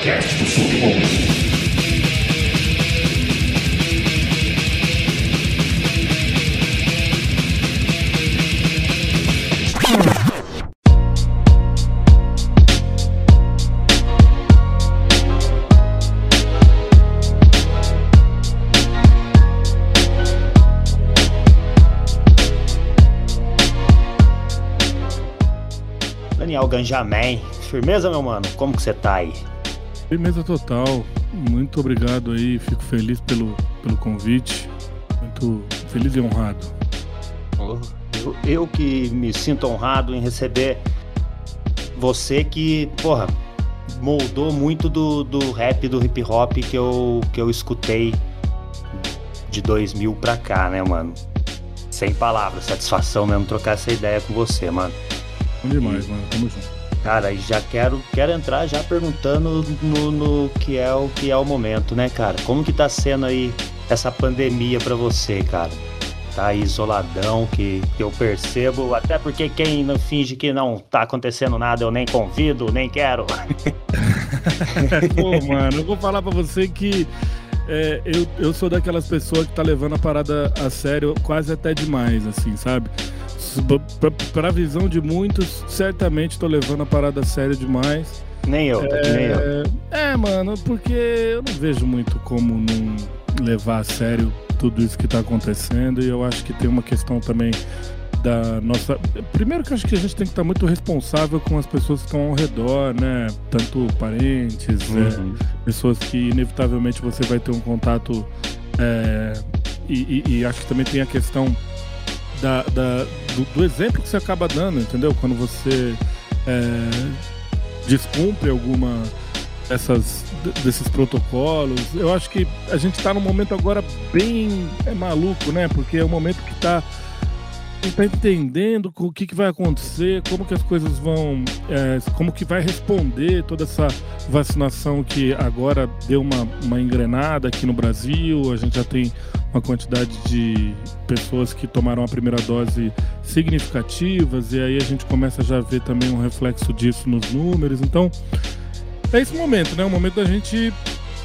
podcast do. Daniel Ganjamin. Firmeza, meu mano? Como que você tá aí? Firmeza total. Muito obrigado aí. Fico feliz pelo, pelo convite. Muito feliz e honrado. Eu, eu que me sinto honrado em receber você que, porra, moldou muito do, do rap, do hip hop que eu, que eu escutei de 2000 pra cá, né, mano? Sem palavras, satisfação mesmo trocar essa ideia com você, mano. Bom demais, mano. Tamo junto. Cara, já quero, quero entrar já perguntando no, no que é o que é o momento, né, cara? Como que tá sendo aí essa pandemia pra você, cara? Tá aí isoladão, que, que eu percebo, até porque quem não finge que não tá acontecendo nada, eu nem convido, nem quero. Pô, mano, eu vou falar pra você que é, eu, eu sou daquelas pessoas que tá levando a parada a sério quase até demais, assim, sabe? Pra, pra visão de muitos, certamente tô levando a parada a sério demais. Nem eu, É, nem eu. é, mano, porque eu não vejo muito como não levar a sério tudo isso que tá acontecendo e eu acho que tem uma questão também da nossa. Primeiro que eu acho que a gente tem que estar muito responsável com as pessoas que estão ao redor, né? Tanto parentes, Uhum. é, pessoas que inevitavelmente você vai ter um contato. é, e, e- e acho que também tem a questão da, da- do, do exemplo que você acaba dando, entendeu? Quando você é, descumpre alguma desses protocolos. Eu acho que a gente está num momento agora bem é, maluco, né? Porque é um momento que está tá entendendo o que, que vai acontecer, como que as coisas vão, é, como que vai responder toda essa vacinação que agora deu uma, uma engrenada aqui no Brasil. A gente já tem uma quantidade de pessoas que tomaram a primeira dose significativas e aí a gente começa já a ver também um reflexo disso nos números. Então, é esse momento, né? O momento da gente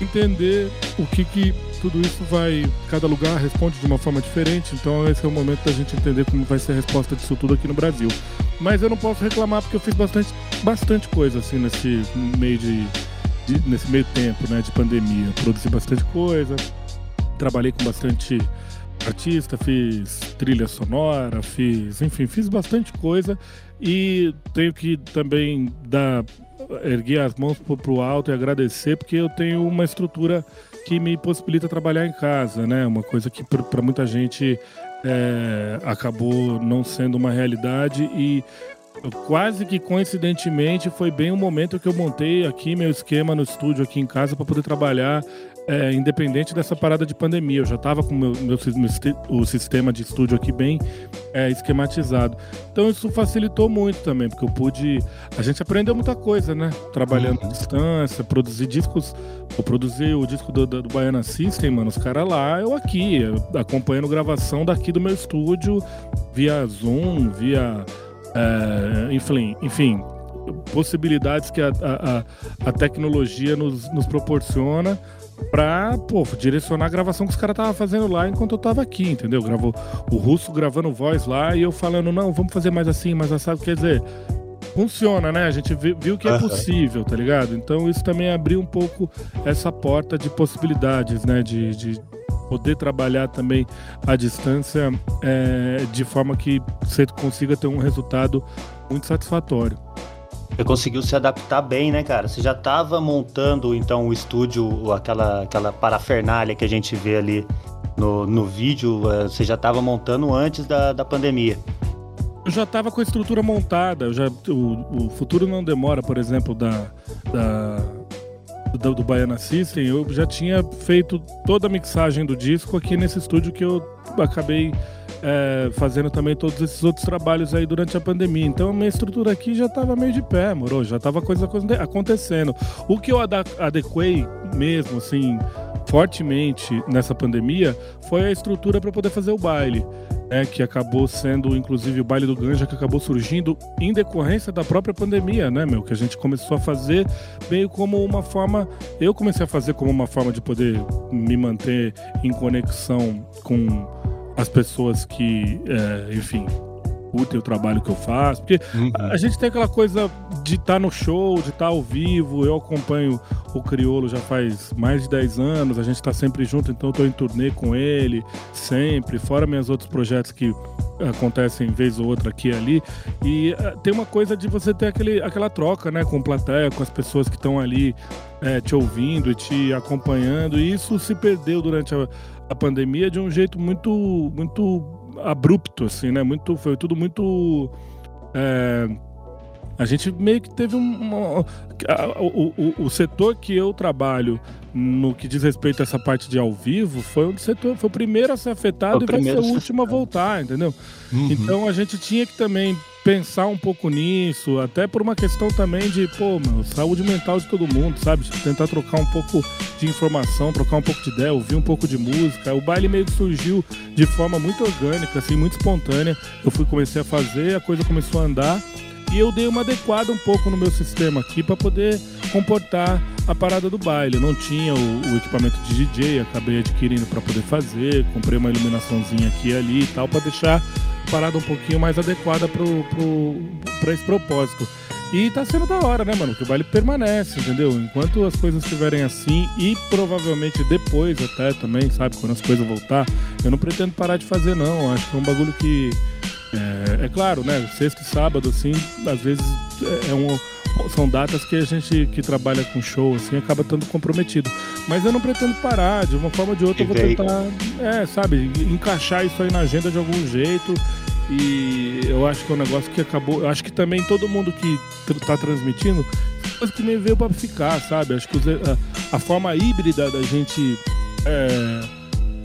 entender o que que tudo isso vai, cada lugar responde de uma forma diferente, então esse é o momento da gente entender como vai ser a resposta disso tudo aqui no Brasil. Mas eu não posso reclamar porque eu fiz bastante, bastante coisa assim nesse meio de, de- nesse meio tempo, né, de pandemia. Produzi bastante coisa, trabalhei com bastante artista, fiz trilha sonora, fiz, enfim, fiz bastante coisa e tenho que também dar erguer as mãos pro, pro alto e agradecer porque eu tenho uma estrutura que me possibilita trabalhar em casa, né? Uma coisa que para muita gente é, acabou não sendo uma realidade e quase que coincidentemente foi bem o momento que eu montei aqui meu esquema no estúdio aqui em casa para poder trabalhar é, independente dessa parada de pandemia. Eu já estava com o meu, meu, o sistema de estúdio aqui bem é, esquematizado. Então isso facilitou muito também, porque eu pude. A gente aprendeu muita coisa, né? Trabalhando à distância, produzir discos. Eu produzi o disco do, do, do Baiana System, mano. Os caras lá, eu aqui, acompanhando gravação daqui do meu estúdio, via Zoom, via. é, enfim, enfim, possibilidades que a, a, a- a tecnologia nos, nos proporciona pra, pô, direcionar a gravação que os caras estavam fazendo lá enquanto eu tava aqui, entendeu? Gravou o russo gravando voz lá e eu falando, não, vamos fazer mais assim, mais assado. Quer dizer, funciona, né? A gente vi- viu que é possível, tá ligado? Então isso também abriu um pouco essa porta de possibilidades, né? De, de poder trabalhar também à distância é, de forma que você consiga ter um resultado muito satisfatório. Você conseguiu se adaptar bem, né, cara? Você já tava montando, então, o estúdio, aquela, aquela parafernália que a gente vê ali no, no vídeo, eh, você já tava montando antes da, da pandemia. Eu já estava com a estrutura montada. Já, o, o futuro não demora, por exemplo, da, da do, do Baiana System. Eu já tinha feito toda a mixagem do disco aqui nesse estúdio que eu acabei é, fazendo também todos esses outros trabalhos aí durante a pandemia. Então a minha estrutura aqui já estava meio de pé, moro? Já estava coisa aconte- acontecendo. O que eu adequei mesmo, assim, fortemente nessa pandemia foi a estrutura para poder fazer o baile. né, que acabou sendo, inclusive, o baile do Ganja, que acabou surgindo em decorrência da própria pandemia, né, meu? Que a gente começou a fazer meio como uma forma. Eu comecei a fazer como uma forma de poder me manter em conexão com as pessoas que, é, enfim, curtem o trabalho que eu faço. Porque uhum. a gente tem aquela coisa de estar tá no show, de estar tá ao vivo. Eu acompanho o Criolo já faz mais de 10 anos, a gente está sempre junto, então eu estou em turnê com ele, sempre, fora meus outros projetos que acontecem vez ou outra aqui e ali. E uh, tem uma coisa de você ter aquele, aquela troca, né, com plateia, com as pessoas que estão ali é, te ouvindo e te acompanhando. E isso se perdeu durante a, a pandemia de um jeito muito, muito abrupto, assim, né? Muito, foi tudo muito. É, a gente meio que teve um. o, o, o, setor que eu trabalho no que diz respeito a essa parte de ao vivo foi o setor, foi o primeiro a ser afetado e vai ser o último a voltar, entendeu? Uhum. Então a gente tinha que também pensar um pouco nisso, até por uma questão também de, pô, meu, saúde mental de todo mundo, sabe? Tentar trocar um pouco de informação, trocar um pouco de ideia, ouvir um pouco de música. O baile meio que surgiu de forma muito orgânica, assim, muito espontânea. Eu fui comecei a fazer, a coisa começou a andar e eu dei uma adequada um pouco no meu sistema aqui para poder comportar a parada do baile. Eu não tinha o, o, equipamento de DJ, acabei adquirindo para poder fazer, comprei uma iluminaçãozinha aqui e ali e tal para deixar parada um pouquinho mais adequada pra esse propósito. E tá sendo da hora, né, mano? Que o baile permanece, entendeu? Enquanto as coisas estiverem assim e provavelmente depois até também, sabe? Quando as coisas voltar, eu não pretendo parar de fazer, não. Acho que é um bagulho que. É, é claro, né? Sexta e sábado, assim, às vezes é, é um são datas que a gente que trabalha com show assim acaba estando comprometido. Mas eu não pretendo parar, de uma forma ou de outra eu vou tentar, é, sabe, encaixar isso aí na agenda de algum jeito. E eu acho que é um negócio que acabou. Eu acho que também todo mundo que está transmitindo, coisa que nem veio para ficar, sabe? Acho que a, a, forma híbrida da gente é,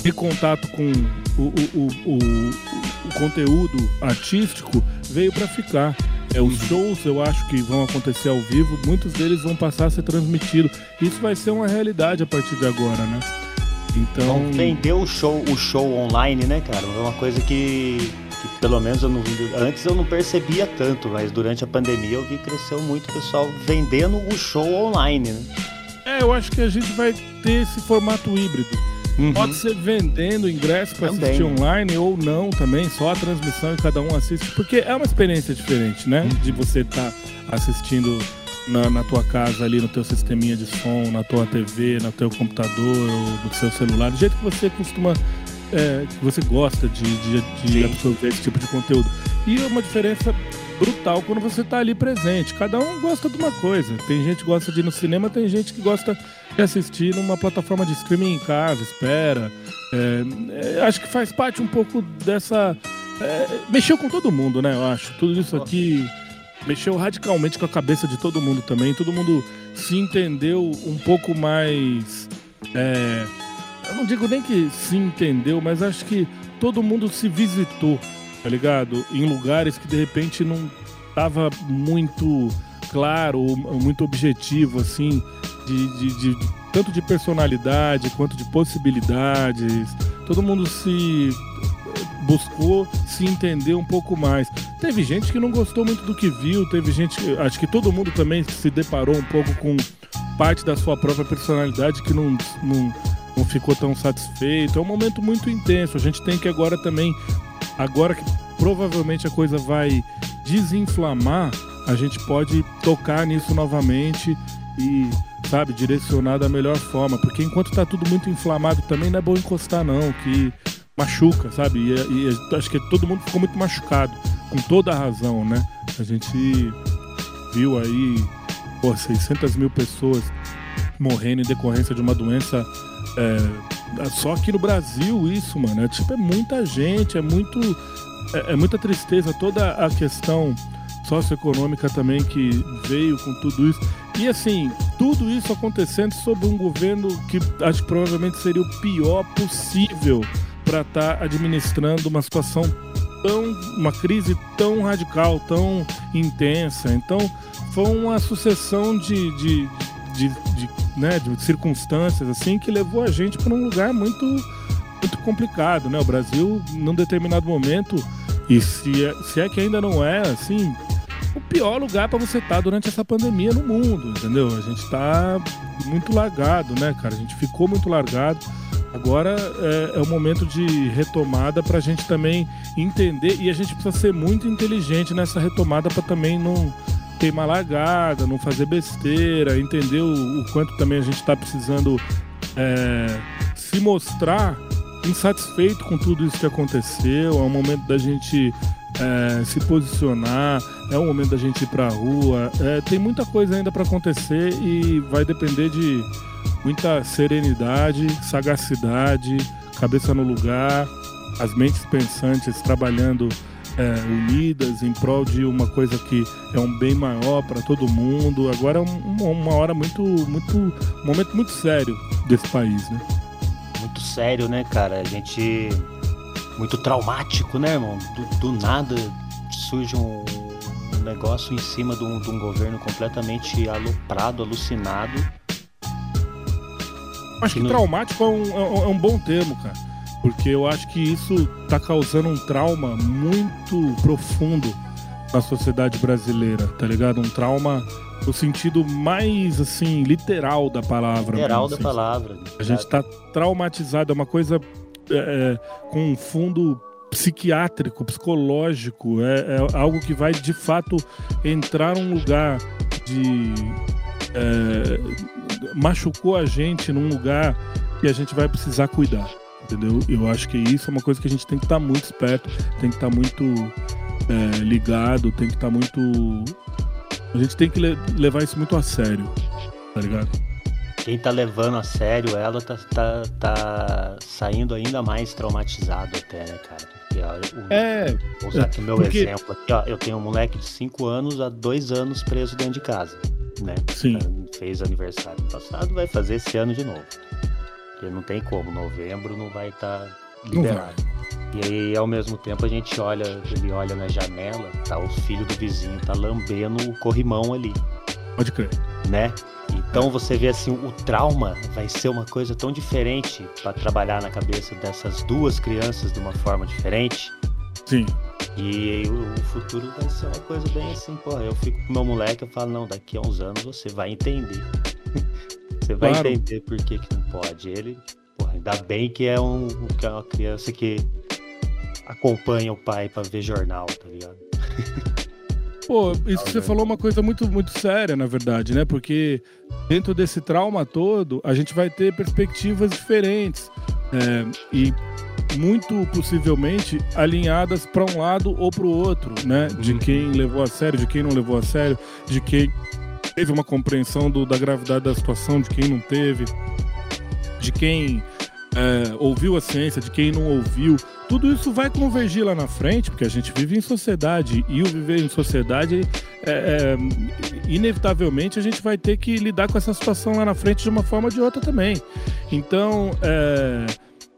ter contato com o, o, o, o conteúdo artístico veio para ficar. É, os shows eu acho que vão acontecer ao vivo, muitos deles vão passar a ser transmitidos. Isso vai ser uma realidade a partir de agora, né? Então. Vão vender o show, o show online, né, cara? É uma coisa que, que pelo menos eu não antes eu não percebia tanto, mas durante a pandemia eu vi cresceu muito o pessoal vendendo o show online, né? É, eu acho que a gente vai ter esse formato híbrido Uhum. Pode ser vendendo ingresso para assistir online ou não também, só a transmissão e cada um assiste, porque é uma experiência diferente, né? Uhum. De você estar tá assistindo na, na, tua casa ali, no teu sisteminha de som, na tua TV, no teu computador ou no seu celular, do jeito que você costuma, é, que você gosta de, de, de absorver esse tipo de conteúdo. E é uma diferença brutal quando você está ali presente. Cada um gosta de uma coisa. Tem gente que gosta de ir no cinema, tem gente que gosta de assistir numa plataforma de streaming em casa, espera. É, é, acho que faz parte um pouco dessa. É, mexeu com todo mundo, né? Eu acho. Tudo isso aqui mexeu radicalmente com a cabeça de todo mundo também. Todo mundo se entendeu um pouco mais. É, eu não digo nem que se entendeu, mas acho que todo mundo se visitou tá ligado? Em lugares que de repente não tava muito claro, muito objetivo, assim, de, de, de, tanto de personalidade quanto de possibilidades. Todo mundo se buscou se entender um pouco mais. Teve gente que não gostou muito do que viu, teve gente, acho que todo mundo também se deparou um pouco com parte da sua própria personalidade que não, não, não ficou tão satisfeito. É um momento muito intenso. A gente tem que agora também Agora que provavelmente a coisa vai desinflamar, a gente pode tocar nisso novamente e, sabe, direcionar da melhor forma. Porque enquanto tá tudo muito inflamado também não é bom encostar, não, que machuca, sabe? E, e acho que todo mundo ficou muito machucado, com toda a razão, né? A gente viu aí, pô, 600 mil pessoas morrendo em decorrência de uma doença. É, só aqui no Brasil isso, mano. É, tipo, é muita gente, é muito. É, é muita tristeza toda a questão socioeconômica também que veio com tudo isso. E assim, tudo isso acontecendo sob um governo que acho que provavelmente seria o pior possível para estar tá administrando uma situação tão. uma crise tão radical, tão intensa. Então, foi uma sucessão de, de, de, de, né, de circunstâncias assim que levou a gente para um lugar muito muito complicado, né? O Brasil, num determinado momento, e se é, se é que ainda não é, assim, o pior lugar para você estar tá durante essa pandemia no mundo, entendeu? A gente está muito largado, né, cara? A gente ficou muito largado. Agora é, é o momento de retomada para a gente também entender e a gente precisa ser muito inteligente nessa retomada para também não queimar largada, não fazer besteira, entender o, o quanto também a gente está precisando é, se mostrar insatisfeito com tudo isso que aconteceu. É o momento da gente é, se posicionar, é o momento da gente ir para a rua. É, tem muita coisa ainda para acontecer e vai depender de muita serenidade, sagacidade, cabeça no lugar, as mentes pensantes trabalhando é, unidas em prol de uma coisa que é um bem maior para todo mundo. Agora é um, uma hora muito, muito, um momento muito sério desse país, né? Muito sério, né, cara? A gente muito traumático, né, irmão? Do, do nada surge um, um negócio em cima de um, de um governo completamente aloprado, alucinado. Acho que, que traumático é um, é um bom termo, cara porque eu acho que isso está causando um trauma muito profundo na sociedade brasileira, tá ligado? Um trauma no sentido mais, assim, literal da palavra. Literal da assim. palavra. A gente está traumatizado, é uma coisa é, é, com um fundo psiquiátrico, psicológico, é, é, algo que vai de fato entrar num lugar de. É, machucou a gente num lugar que a gente vai precisar cuidar entendeu? Eu acho que isso é uma coisa que a gente tem que estar tá muito esperto, tem que estar tá muito é, ligado, tem que estar tá muito. A gente tem que le levar isso muito a sério, tá ligado? Quem tá levando a sério ela tá, tá, tá saindo ainda mais traumatizado até, né, cara? o, é. Vou usar aqui o meu porque... exemplo aqui, ó. Eu tenho um moleque de 5 anos há dois anos preso dentro de casa. Né? Sim. Fez aniversário passado, vai fazer esse ano de novo. Porque não tem como, novembro não vai estar tá liberado. E aí, ao mesmo tempo, a gente olha, ele olha na janela, tá o filho do vizinho, tá lambendo o corrimão ali. Pode crer. Né? Então você vê assim, o trauma vai ser uma coisa tão diferente para trabalhar na cabeça dessas duas crianças de uma forma diferente. Sim. E o futuro vai ser uma coisa bem assim, porra, eu fico com meu moleque, eu falo, não, daqui a uns anos você vai entender. Você vai claro. entender por que, que não pode. Ele, porra, ainda bem que é, um, que é uma criança que acompanha o pai para ver jornal, tá ligado? Pô, isso que você falou é uma coisa muito, muito séria, na verdade, né? Porque dentro desse trauma todo, a gente vai ter perspectivas diferentes. É, e muito possivelmente alinhadas para um lado ou para o outro, né? De uhum. quem levou a sério, de quem não levou a sério, de quem teve uma compreensão do, da gravidade da situação, de quem não teve, de quem é, ouviu a ciência, de quem não ouviu. Tudo isso vai convergir lá na frente, porque a gente vive em sociedade e o viver em sociedade, é, é, inevitavelmente, a gente vai ter que lidar com essa situação lá na frente de uma forma ou de outra também. Então, é,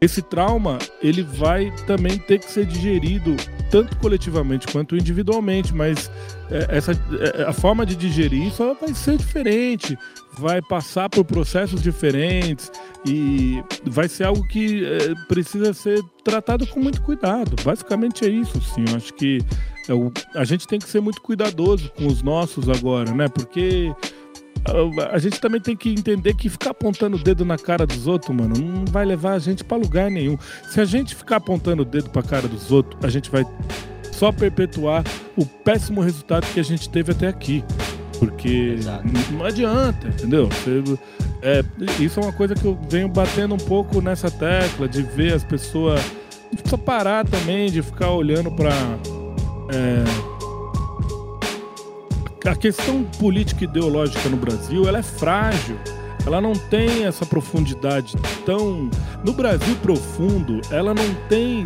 esse trauma ele vai também ter que ser digerido tanto coletivamente quanto individualmente, mas é, essa, é, a forma de digerir isso vai ser diferente, vai passar por processos diferentes e vai ser algo que é, precisa ser tratado com muito cuidado. Basicamente é isso, sim. Eu acho que a gente tem que ser muito cuidadoso com os nossos agora, né? Porque a gente também tem que entender que ficar apontando o dedo na cara dos outros, mano, não vai levar a gente para lugar nenhum. Se a gente ficar apontando o dedo pra cara dos outros, a gente vai só perpetuar o péssimo resultado que a gente teve até aqui. Porque não adianta, entendeu? É, isso é uma coisa que eu venho batendo um pouco nessa tecla, de ver as pessoas. A gente precisa parar também de ficar olhando para. É, a questão política ideológica no Brasil ela é frágil. Ela não tem essa profundidade tão. No Brasil profundo, ela não tem.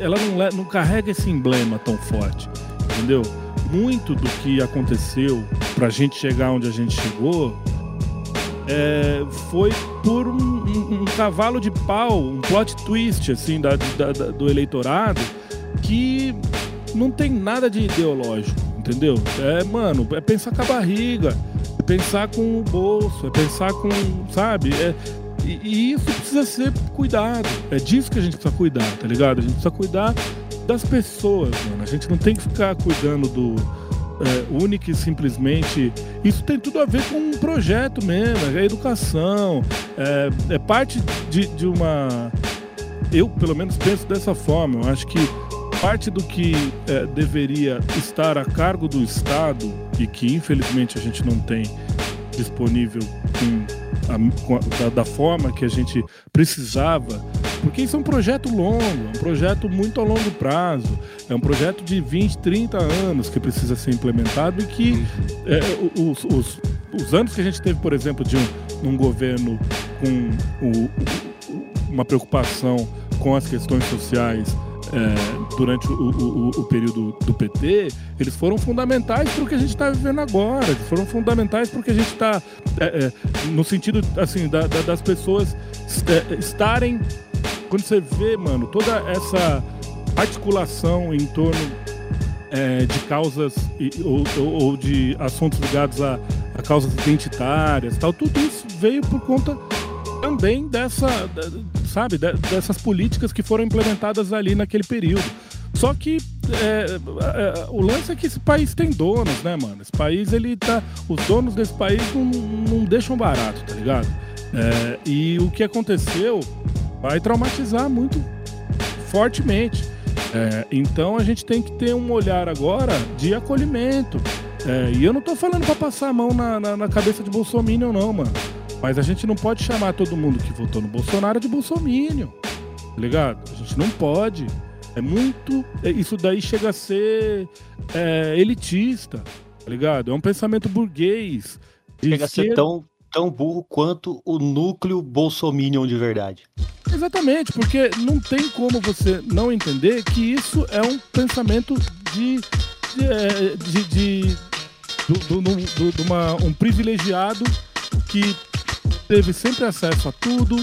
Ela não, não carrega esse emblema tão forte. Entendeu? Muito do que aconteceu para a gente chegar onde a gente chegou é, foi por um, um, um, cavalo de pau, um plot twist assim da, da, da, do eleitorado que não tem nada de ideológico entendeu? É, mano, é pensar com a barriga, é pensar com o bolso, é pensar com, sabe? É, E, e, isso precisa ser cuidado. É disso que a gente precisa cuidar, tá ligado? A gente precisa cuidar das pessoas, mano. A gente não tem que ficar cuidando do é, único e simplesmente. Isso tem tudo a ver com um projeto mesmo, é educação, é, é parte de, de uma. Eu, pelo menos, penso dessa forma. Eu acho que parte do que é, deveria estar a cargo do Estado e que infelizmente a gente não tem disponível com a, com a, da, da, forma que a gente precisava, porque isso é um projeto longo, é um projeto muito a longo prazo, é um projeto de 20, 30 anos que precisa ser implementado e que é, os, os, os, anos que a gente teve, por exemplo, de um, um governo com o, uma preocupação com as questões sociais é, durante o, o, o, período do PT, eles foram fundamentais para o que a gente está vivendo agora. Eles foram fundamentais para o que a gente está, é, é, no sentido assim, da, da, das pessoas é, estarem. Quando você vê, mano, toda essa articulação em torno é, de causas ou, ou, ou, de assuntos ligados a, a causas identitárias, tal, tudo isso veio por conta também dessa, sabe, dessas políticas que foram implementadas ali naquele período. Só que é, é, o lance é que esse país tem donos, né, mano? Esse país, ele tá. Os donos desse país não, não deixam barato, tá ligado? É, e o que aconteceu vai traumatizar muito fortemente. É, então a gente tem que ter um olhar agora de acolhimento. É, e eu não tô falando para passar a mão na, na, na cabeça de Bolsonaro, não, mano. Mas a gente não pode chamar todo mundo que votou no Bolsonaro de bolsominion. Tá ligado? A gente não pode. É muito. É, isso daí chega a ser é, elitista. Tá ligado? É um pensamento burguês. Chega a ser tão, tão burro quanto o núcleo bolsominion de verdade. Exatamente, porque não tem como você não entender que isso é um pensamento de. de, é, de, de, de uma, um privilegiado que teve sempre acesso a tudo,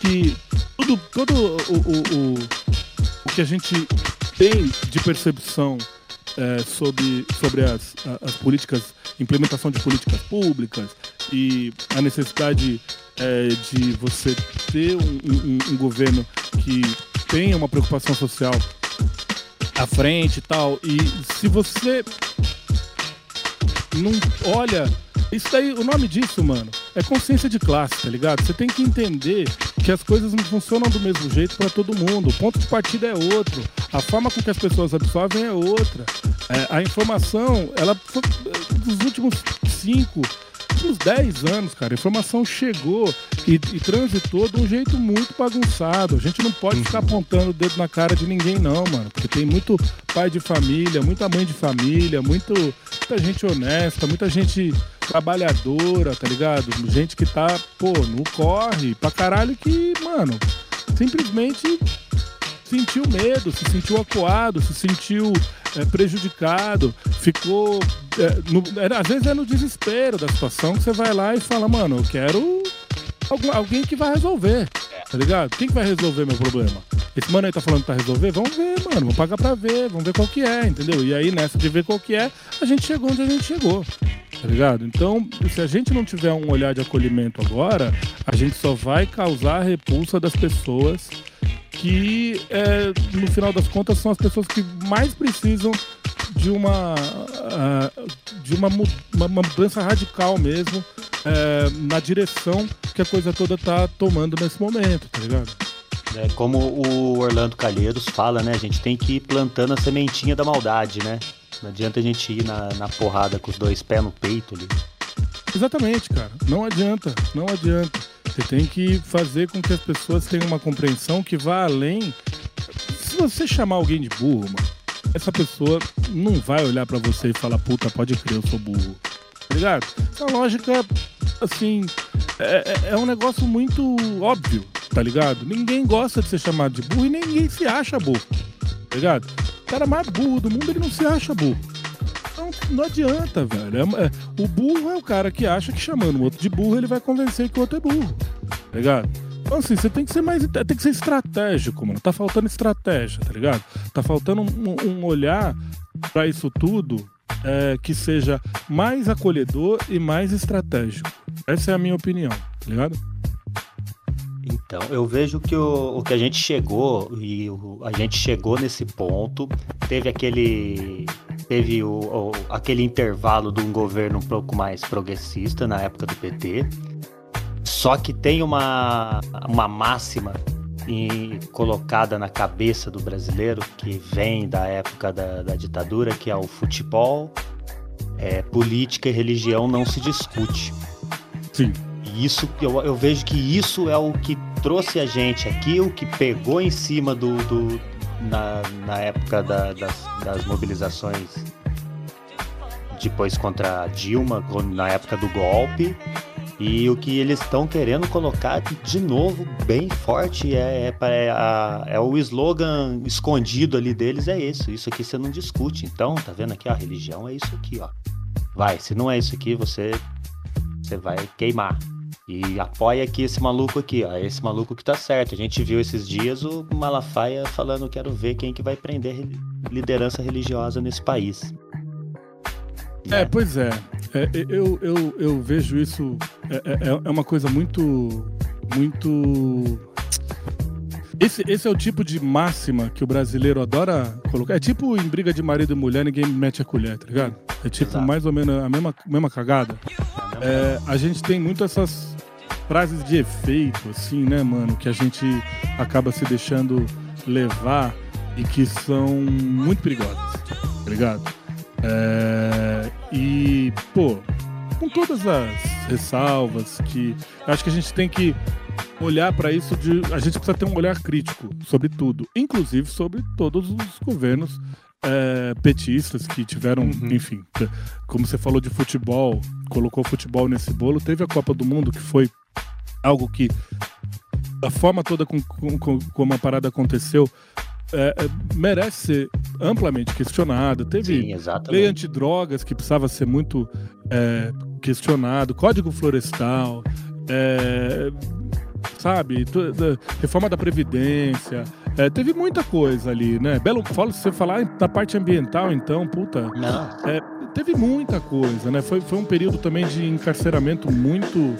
que tudo, todo o, o, o, o que a gente tem de percepção é, sobre, sobre as, as políticas, implementação de políticas públicas e a necessidade é, de você ter um, um, um, governo que tenha uma preocupação social à frente e tal. E se você não olha isso daí, o nome disso, mano, é consciência de classe, tá ligado? Você tem que entender que as coisas não funcionam do mesmo jeito para todo mundo. O ponto de partida é outro. A forma com que as pessoas absorvem é outra. É, a informação, ela dos últimos cinco, últimos 10 anos, cara, a informação chegou e, e, transitou de um jeito muito bagunçado. A gente não pode ficar uhum. apontando o dedo na cara de ninguém, não, mano. Porque tem muito pai de família, muita mãe de família, muito, muita gente honesta, muita gente trabalhadora, tá ligado? Gente que tá, pô, no corre pra caralho que, mano, simplesmente sentiu medo, se sentiu acuado, se sentiu é, prejudicado, ficou. É, no, é, às vezes é no desespero da situação que você vai lá e fala, mano, eu quero alguém que vai resolver, tá ligado? Quem que vai resolver meu problema? Esse mano aí tá falando pra resolver? Vamos ver, mano, vamos pagar pra ver, vamos ver qual que é, entendeu? E aí nessa de ver qual que é, a gente chegou onde a gente chegou. Tá ligado? Então, se a gente não tiver um olhar de acolhimento agora, a gente só vai causar a repulsa das pessoas que, é, no final das contas, são as pessoas que mais precisam de uma, uh, de uma, uma, mudança radical mesmo uh, na direção que a coisa toda tá tomando nesse momento, tá ligado? É, como o Orlando Calheiros fala, né? A gente tem que ir plantando a sementinha da maldade, né? Não adianta a gente ir na, na porrada com os dois pés no peito ali. Exatamente, cara. Não adianta, não adianta. Você tem que fazer com que as pessoas tenham uma compreensão que vá além. Se você chamar alguém de burro, mano, essa pessoa não vai olhar para você e falar, puta, pode crer, eu sou burro. Tá ligado? Essa lógica, assim, é, é, é um negócio muito óbvio, tá ligado? Ninguém gosta de ser chamado de burro e ninguém se acha burro, tá ligado? O cara mais burro do mundo, ele não se acha burro. Então não adianta, velho. É, é, o burro é o cara que acha que chamando o outro de burro, ele vai convencer que o outro é burro. Tá ligado? Então, assim, você tem que ser mais. Tem que ser estratégico, mano. Tá faltando estratégia, tá ligado? Tá faltando um, um olhar para isso tudo é, que seja mais acolhedor e mais estratégico. Essa é a minha opinião, tá ligado? Então, eu vejo que o, o que a gente chegou, e o, a gente chegou nesse ponto, teve aquele. Teve o, o, aquele intervalo de um governo um pouco mais progressista na época do PT. Só que tem uma, uma máxima em, colocada na cabeça do brasileiro que vem da época da, da ditadura, que é o futebol, é, política e religião não se discute. Sim. E isso eu, eu vejo que isso é o que trouxe a gente aqui, o que pegou em cima do. do na, na época da, das, das mobilizações depois contra a Dilma, na época do golpe. E o que eles estão querendo colocar de novo, bem forte, é, é, é, a, é, o slogan escondido ali deles, é isso. Isso aqui você não discute. Então, tá vendo aqui? A religião é isso aqui, ó. Vai, se não é isso aqui, você, você vai queimar. E apoia aqui esse maluco aqui, ó. Esse maluco que tá certo. A gente viu esses dias o Malafaia falando: quero ver quem que vai prender liderança religiosa nesse país. É, pois é. é eu, eu, eu vejo isso. É, é, é uma coisa muito. Muito. Esse, esse é o tipo de máxima que o brasileiro adora colocar. É tipo em briga de marido e mulher, ninguém mete a colher, tá ligado? É tipo Exato. mais ou menos a mesma, mesma cagada. É, a gente tem muito essas frases de efeito, assim, né, mano? Que a gente acaba se deixando levar e que são muito perigosas, tá ligado? É, e, pô, com todas as ressalvas que acho que a gente tem que olhar para isso de a gente precisa ter um olhar crítico sobre tudo, inclusive sobre todos os governos é, petistas que tiveram, uhum. enfim, como você falou de futebol, colocou futebol nesse bolo, teve a Copa do Mundo que foi algo que a forma toda com, com, como a parada aconteceu é, é, merece ser amplamente questionado. Teve Sim, lei antidrogas que precisava ser muito é, questionado, código florestal, é, sabe, reforma da Previdência. É, teve muita coisa ali, né? Belo Fala, se você falar da parte ambiental, então, puta. É, teve muita coisa, né? Foi, foi um período também de encarceramento muito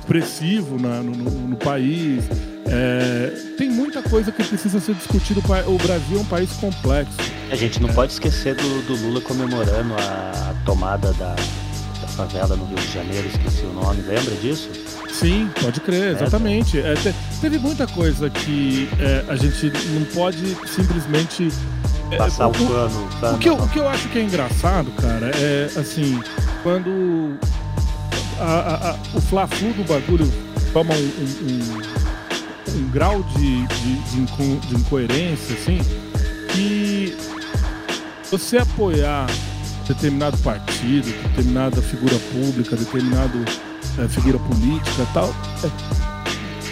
expressivo na, no, no, país. É, tem muita coisa que precisa ser discutida. O Brasil é um país complexo. A gente não é. pode esquecer do, do, Lula comemorando a tomada da, da, favela no Rio de Janeiro, esqueci o nome, lembra disso? Sim, pode crer, exatamente. É, te, teve muita coisa que é, a gente não pode simplesmente. É, Passar o, o pano. O que, eu, o que eu acho que é engraçado, cara, é assim, quando a, a, a, o fla-flu do bagulho toma um, um, um grau de, de, de, inco, de, incoerência, assim, que você apoiar determinado partido, determinada figura pública, determinada é, figura política tal, é,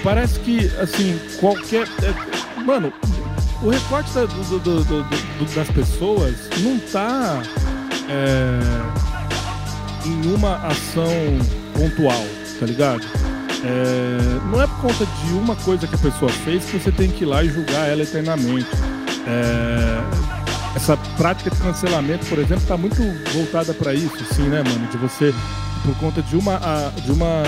parece que, assim, qualquer. É, mano, o recorte da, do, do, do, das pessoas não tá. É, em uma ação pontual, tá ligado? É, não é por conta de uma coisa que a pessoa fez que você tem que ir lá e julgar ela eternamente. É, essa prática de cancelamento, por exemplo, está muito voltada para isso, assim, né, mano? De você, por conta de uma, de uma,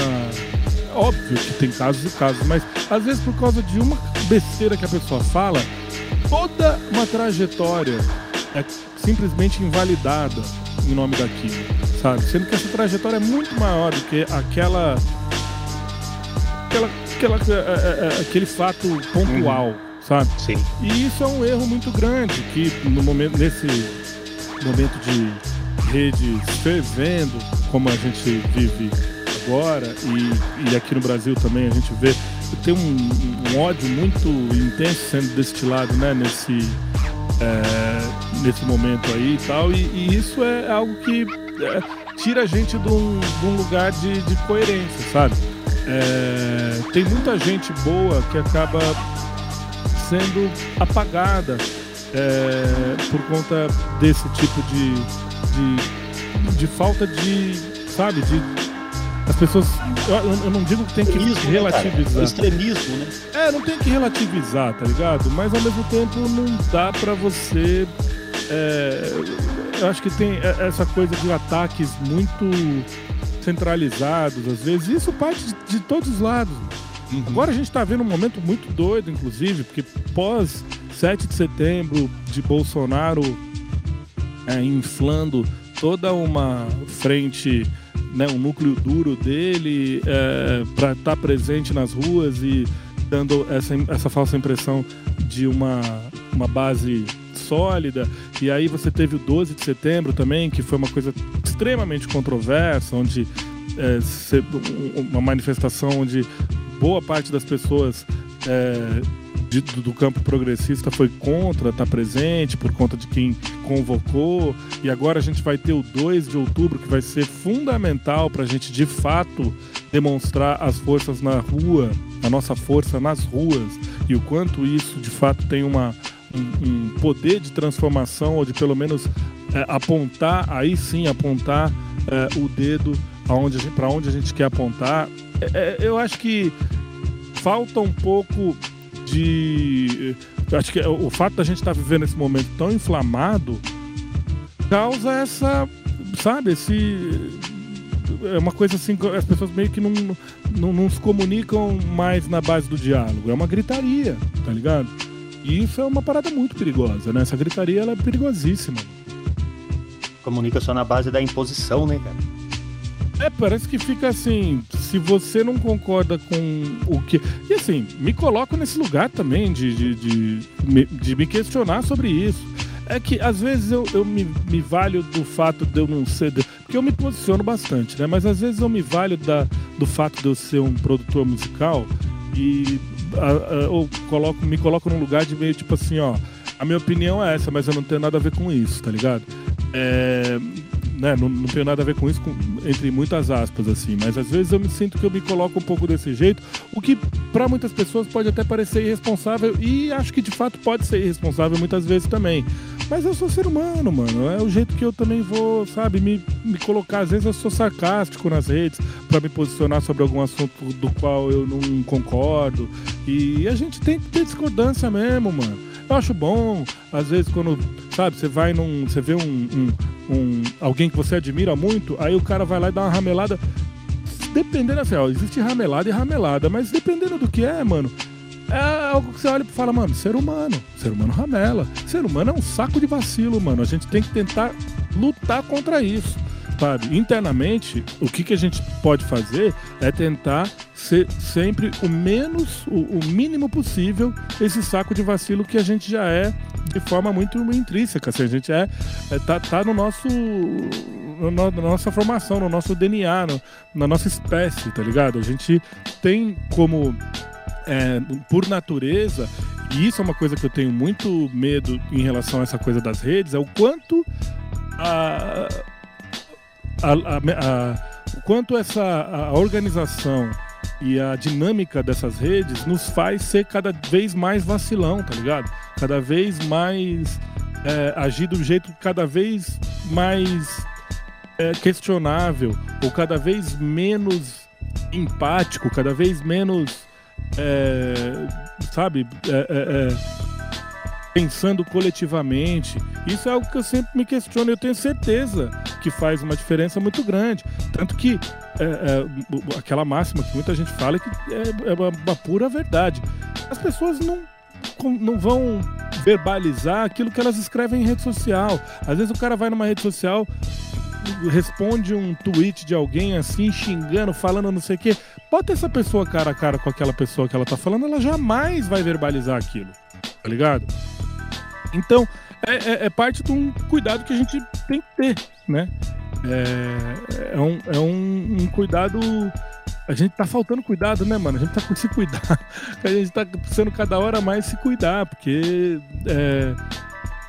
óbvio que tem casos e casos, mas às vezes por causa de uma besteira que a pessoa fala, toda uma trajetória é simplesmente invalidada em nome daquilo sabe? Sendo que essa trajetória é muito maior do que aquela. Aquela, aquela é, é, é, aquele fato pontual, uhum. sabe? Sim. E isso é um erro muito grande que no momento, nesse momento de redes fervendo, como a gente vive agora, e, e aqui no Brasil também a gente vê, tem um, um ódio muito intenso sendo destilado né, nesse, é, nesse momento aí e tal, e, e isso é algo que é, tira a gente de um, de um lugar de, de, coerência, sabe? É, tem muita gente boa que acaba sendo apagada é, por conta desse tipo de, de, de, falta de, sabe, de as pessoas, eu, eu não digo que tem que né, relativizar. Né, extremismo, né? É, não tem que relativizar, tá ligado? Mas ao mesmo tempo não dá para você é, eu acho que tem essa coisa de ataques muito centralizados, às vezes. Isso parte de, de todos os lados. Uhum. Agora a gente está vendo um momento muito doido, inclusive, porque pós 7 de setembro de Bolsonaro é, inflando toda uma frente, né, um núcleo duro dele é, para estar tá presente nas ruas e dando essa, essa falsa impressão de uma, uma base sólida. E aí você teve o 12 de setembro também, que foi uma coisa extremamente controversa, onde é, uma manifestação onde boa parte das pessoas é, de, do campo progressista foi contra estar tá presente por conta de quem convocou. E agora a gente vai ter o 2 de outubro, que vai ser fundamental para a gente de fato demonstrar as forças na rua, a nossa força nas ruas e o quanto isso de fato tem uma, um, um poder de transformação ou de pelo menos é, apontar, aí sim apontar é, o dedo para onde a gente quer apontar. É, é, eu acho que falta um pouco de. Acho que o fato da gente estar tá vivendo esse momento tão inflamado causa essa. Sabe, esse. É uma coisa assim, as pessoas meio que não, não, não se comunicam mais na base do diálogo. É uma gritaria, tá ligado? E isso é uma parada muito perigosa, né? Essa gritaria ela é perigosíssima. Comunica só na base da imposição, né, cara? É, parece que fica assim, se você não concorda com o que. E assim, me coloco nesse lugar também de, de, de, de me questionar sobre isso. É que às vezes eu, eu me, me valho do fato de eu não ser. Porque eu me posiciono bastante, né? Mas às vezes eu me valho da, do fato de eu ser um produtor musical e a, a, eu coloco, me coloco num lugar de meio tipo assim, ó. A minha opinião é essa, mas eu não tenho nada a ver com isso, tá ligado? É, né, não, não tenho nada a ver com isso, com, entre muitas aspas, assim, mas às vezes eu me sinto que eu me coloco um pouco desse jeito, o que para muitas pessoas pode até parecer irresponsável e acho que de fato pode ser irresponsável muitas vezes também. Mas eu sou ser humano, mano. É o jeito que eu também vou, sabe, me, me colocar. Às vezes eu sou sarcástico nas redes para me posicionar sobre algum assunto do qual eu não concordo. E a gente tem que ter discordância mesmo, mano. Eu acho bom, às vezes, quando, sabe, você vai num. Você vê um, um, um, alguém que você admira muito, aí o cara vai lá e dá uma ramelada. Dependendo, assim, ó, existe ramelada e ramelada, mas dependendo do que é, mano, é algo que você olha e fala, mano, ser humano. Ser humano ramela. Ser humano é um saco de vacilo, mano. A gente tem que tentar lutar contra isso sabe? Internamente, o que, que a gente pode fazer é tentar ser sempre o menos, o, o, mínimo possível esse saco de vacilo que a gente já é de forma muito intrínseca. Assim, a gente é, é tá, tá no nosso. No, na nossa formação, no nosso DNA, no, na nossa espécie, tá ligado? A gente tem como. É, por natureza, e isso é uma coisa que eu tenho muito medo em relação a essa coisa das redes, é o quanto a, a, a, a, quanto essa a organização e a dinâmica dessas redes nos faz ser cada vez mais vacilão, tá ligado? Cada vez mais é, agir do jeito cada vez mais é, questionável, ou cada vez menos empático, cada vez menos, é, sabe, é, é, é pensando coletivamente. Isso é algo que eu sempre me questiono. Eu tenho certeza que faz uma diferença muito grande. Tanto que é, é, aquela máxima que muita gente fala que é, é uma, uma, pura verdade. As pessoas não, não vão verbalizar aquilo que elas escrevem em rede social. Às vezes o cara vai numa rede social responde um tweet de alguém assim, xingando, falando não sei o quê. Bota essa pessoa cara a cara com aquela pessoa que ela tá falando, ela jamais vai verbalizar aquilo. Tá ligado? Então, é, é, é, parte de um cuidado que a gente tem que ter, né? É, é, um, é um, um, cuidado. A gente tá faltando cuidado, né, mano? A gente tá com se cuidar. A gente tá precisando cada hora mais se cuidar, porque. É,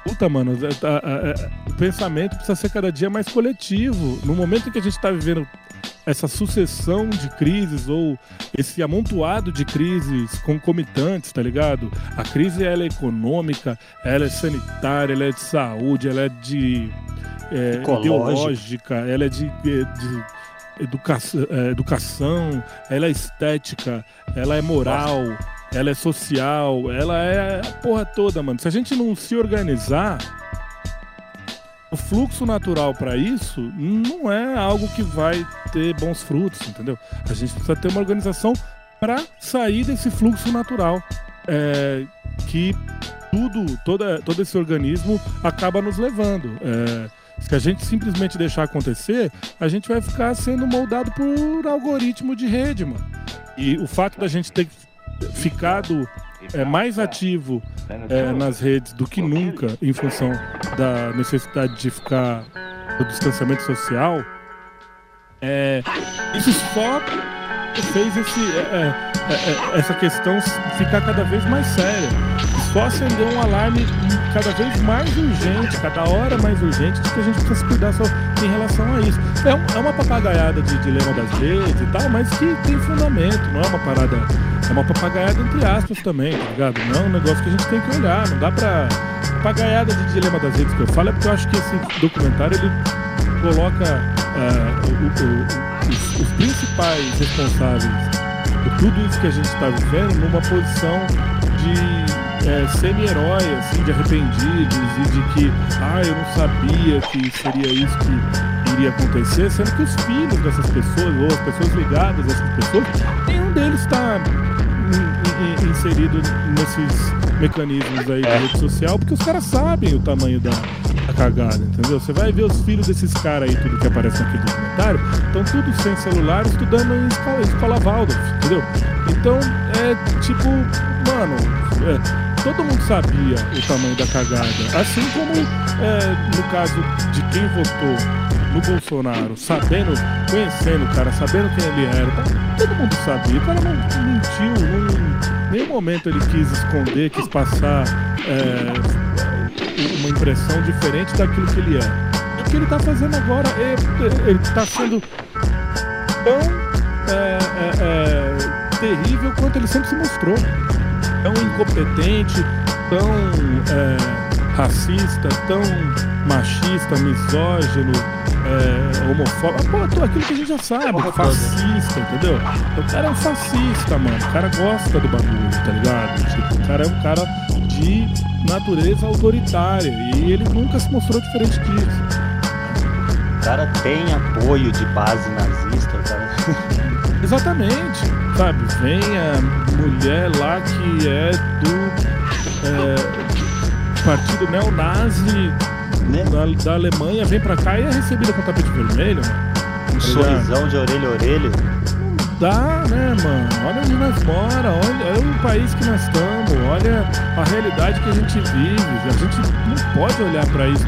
puta, mano, é, tá, é, o pensamento precisa ser cada dia mais coletivo. No momento em que a gente tá vivendo essa sucessão de crises ou esse amontoado de crises concomitantes, tá ligado? A crise ela é econômica, ela é sanitária, ela é de saúde, ela é de é, ideológica, ela é de, de, de educa é, educação, ela é estética, ela é moral. Ela é social, ela é a porra toda, mano. Se a gente não se organizar, o fluxo natural para isso não é algo que vai ter bons frutos, entendeu? A gente precisa ter uma organização para sair desse fluxo natural. É, que tudo, toda, todo esse organismo acaba nos levando. É, se a gente simplesmente deixar acontecer, a gente vai ficar sendo moldado por algoritmo de rede, mano. E o fato da gente ter ficado é, mais ativo é, nas redes do que nunca, em função da necessidade de ficar no distanciamento social, é, isso só fez esse, é, é, é, essa questão ficar cada vez mais séria. Só acendeu um alarme cada vez mais urgente, cada hora mais urgente, de que a gente precisa se cuidar só em relação a isso. É, um, é uma papagaiada de dilema das redes e tal, mas que tem fundamento, não é uma parada. É uma papagaiada entre aspas também, tá ligado? Não é um negócio que a gente tem que olhar, não dá pra. Papagaiada de dilema das redes que eu falo é porque eu acho que esse documentário ele coloca uh, o, o, os, os principais responsáveis por tudo isso que a gente está vivendo numa posição de é, semi-herói, assim, de arrependidos e de que, ah, eu não sabia que seria isso que iria acontecer, sendo que os filhos dessas pessoas, ou as pessoas ligadas a essas pessoas, nenhum deles está inserido nesses mecanismos aí de é. rede social, porque os caras sabem o tamanho da, da cagada, entendeu? Você vai ver os filhos desses caras aí, tudo que aparece naquele documentário, estão tudo sem celular, estudando em escola, escola Waldorf, entendeu? Então, é tipo, mano, é, todo mundo sabia o tamanho da cagada. Assim como é, no caso de quem votou no Bolsonaro, sabendo, conhecendo o cara, sabendo quem ele era, tá? todo mundo sabia. O cara não mentiu, em nenhum momento ele quis esconder, quis passar é, uma impressão diferente daquilo que ele é. O que ele está fazendo agora, é, ele está sendo tão é, é, é, terrível quanto ele sempre se mostrou. Tão incompetente, tão é, racista, tão machista, misógino, é, homofóbico. Pô, tudo aquilo que a gente já sabe, é fascista, entendeu? O cara é um fascista, mano. O cara gosta do bagulho, tá ligado? Tipo, o cara é um cara de natureza autoritária e ele nunca se mostrou diferente disso. O cara tem apoio de base nazista, cara. Exatamente, sabe? Vem a mulher lá que é do é, partido neonazi né? da, da Alemanha, vem pra cá e é recebida com tapete vermelho, mano. Um tá sorrisão de orelha a orelha. Não dá, né, mano? Olha onde nós mora, olha, olha o país que nós estamos, olha a realidade que a gente vive. A gente não pode olhar pra isso.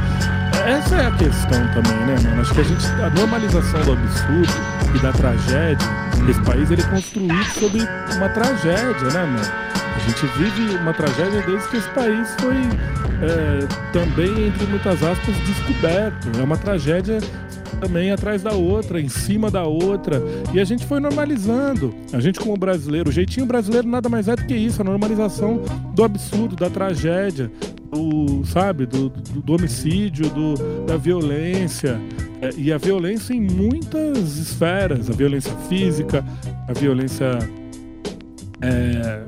Essa é a questão também, né, mano? Acho que a gente. A normalização do absurdo e da tragédia desse país ele é construído sobre uma tragédia, né, mano? A gente vive uma tragédia desde que esse país foi é, também, entre muitas aspas, descoberto. É uma tragédia também atrás da outra, em cima da outra. E a gente foi normalizando. A gente, como brasileiro, o jeitinho brasileiro nada mais é do que isso, a normalização do absurdo, da tragédia, do, sabe, do, do, do homicídio, do, da violência. É, e a violência em muitas esferas, a violência física, a violência. É,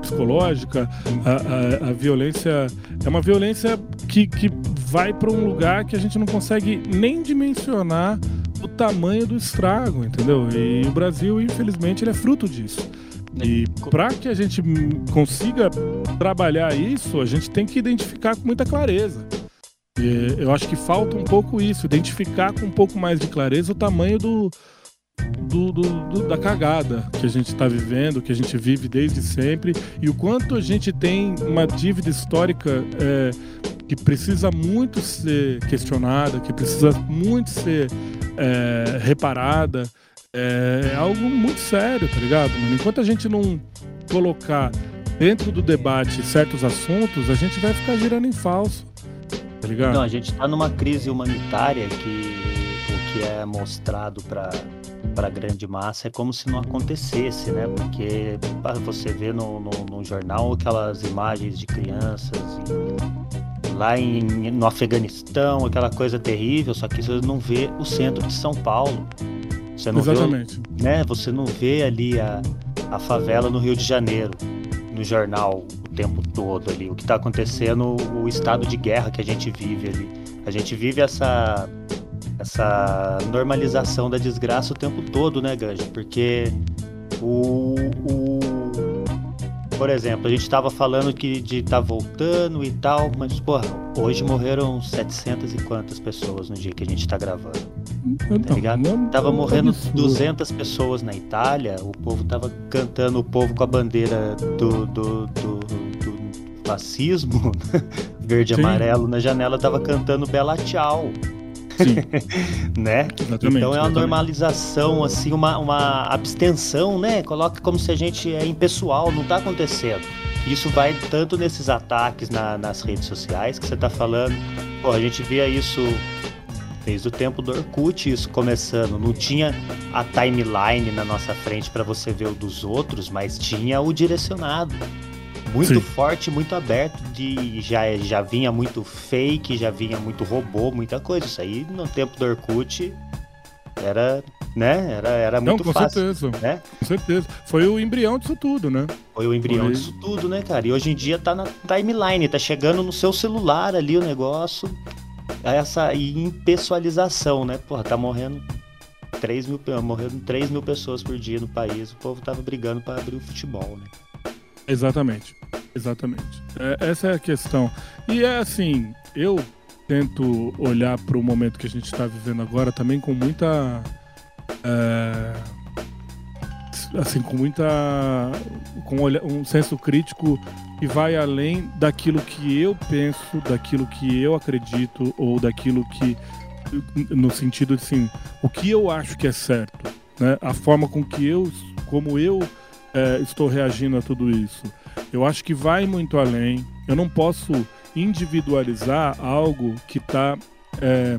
psicológica, a, a, a, violência é uma violência que, que vai para um lugar que a gente não consegue nem dimensionar o tamanho do estrago, entendeu? E o Brasil, infelizmente, ele é fruto disso. E para que a gente consiga trabalhar isso, a gente tem que identificar com muita clareza. E eu acho que falta um pouco isso, identificar com um pouco mais de clareza o tamanho do, do, do, do, da cagada que a gente está vivendo, que a gente vive desde sempre, e o quanto a gente tem uma dívida histórica é, que precisa muito ser questionada, que precisa muito ser é, reparada. É, é, algo muito sério, tá ligado? Mano? Enquanto a gente não colocar dentro do debate certos assuntos, a gente vai ficar girando em falso. Tá ligado? Não, a gente está numa crise humanitária que o que é mostrado para para a grande massa é como se não acontecesse, né? Porque você vê no, no, no jornal aquelas imagens de crianças e, lá em, no Afeganistão, aquela coisa terrível, só que você não vê o centro de São Paulo. Você não Exatamente. Vê, né? Você não vê ali a, a favela no Rio de Janeiro, no jornal, tempo todo ali. O que está acontecendo, o estado de guerra que a gente vive ali. A gente vive essa essa normalização da desgraça o tempo todo, né, Ganja? Porque o, o por exemplo, a gente estava falando que de tá voltando e tal, mas porra, hoje morreram 700 e quantas pessoas no dia que a gente tá gravando. Então, tá ligado? Não, tava morrendo absurdo. 200 pessoas na Itália, o povo tava cantando o povo com a bandeira do, do, do, do fascismo, verde e amarelo na janela, tava cantando Bela Tchau. Sim. né? Exatamente, então é uma normalização, assim, uma, uma abstenção, né? Coloca como se a gente é impessoal, não tá acontecendo. Isso vai tanto nesses ataques na, nas redes sociais que você tá falando. Pô, a gente via isso desde o tempo do Orkut, isso começando. Não tinha a timeline na nossa frente para você ver o dos outros, mas tinha o direcionado muito Sim. forte, muito aberto, de já, já vinha muito fake, já vinha muito robô, muita coisa. Isso aí no tempo do Orkut era, né? Era, era muito Não, com fácil. Certeza. Né? Com certeza. Foi o embrião disso tudo, né? Foi o embrião Foi... disso tudo, né, cara? E hoje em dia tá na timeline, tá chegando no seu celular ali o negócio. Essa impessoalização, né? Porra, tá morrendo 3 mil, morrendo 3 mil pessoas por dia no país. O povo tava brigando para abrir o futebol, né? Exatamente. Exatamente. É, essa é a questão. E é assim, eu tento olhar para o momento que a gente está vivendo agora também com muita. É, assim, com muita. com um senso crítico que vai além daquilo que eu penso, daquilo que eu acredito, ou daquilo que. no sentido assim, o que eu acho que é certo. Né? A forma com que eu. como eu é, estou reagindo a tudo isso. Eu acho que vai muito além. Eu não posso individualizar algo que está é,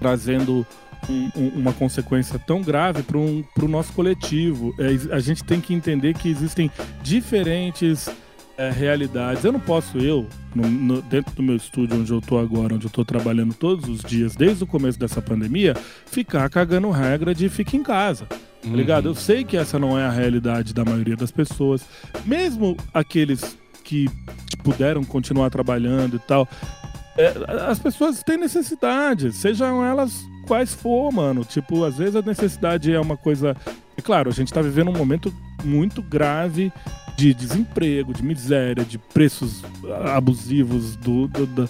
trazendo um, um, uma consequência tão grave para um, o nosso coletivo. É, a gente tem que entender que existem diferentes é, realidades. Eu não posso, eu, no, no, dentro do meu estúdio onde eu estou agora, onde eu estou trabalhando todos os dias, desde o começo dessa pandemia, ficar cagando regra de fique em casa. Tá uhum. ligado? Eu sei que essa não é a realidade da maioria das pessoas. Mesmo aqueles que puderam continuar trabalhando e tal. É, as pessoas têm necessidade, sejam elas quais for, mano. Tipo, às vezes a necessidade é uma coisa. É claro, a gente tá vivendo um momento muito grave de desemprego, de miséria, de preços abusivos do, do, do,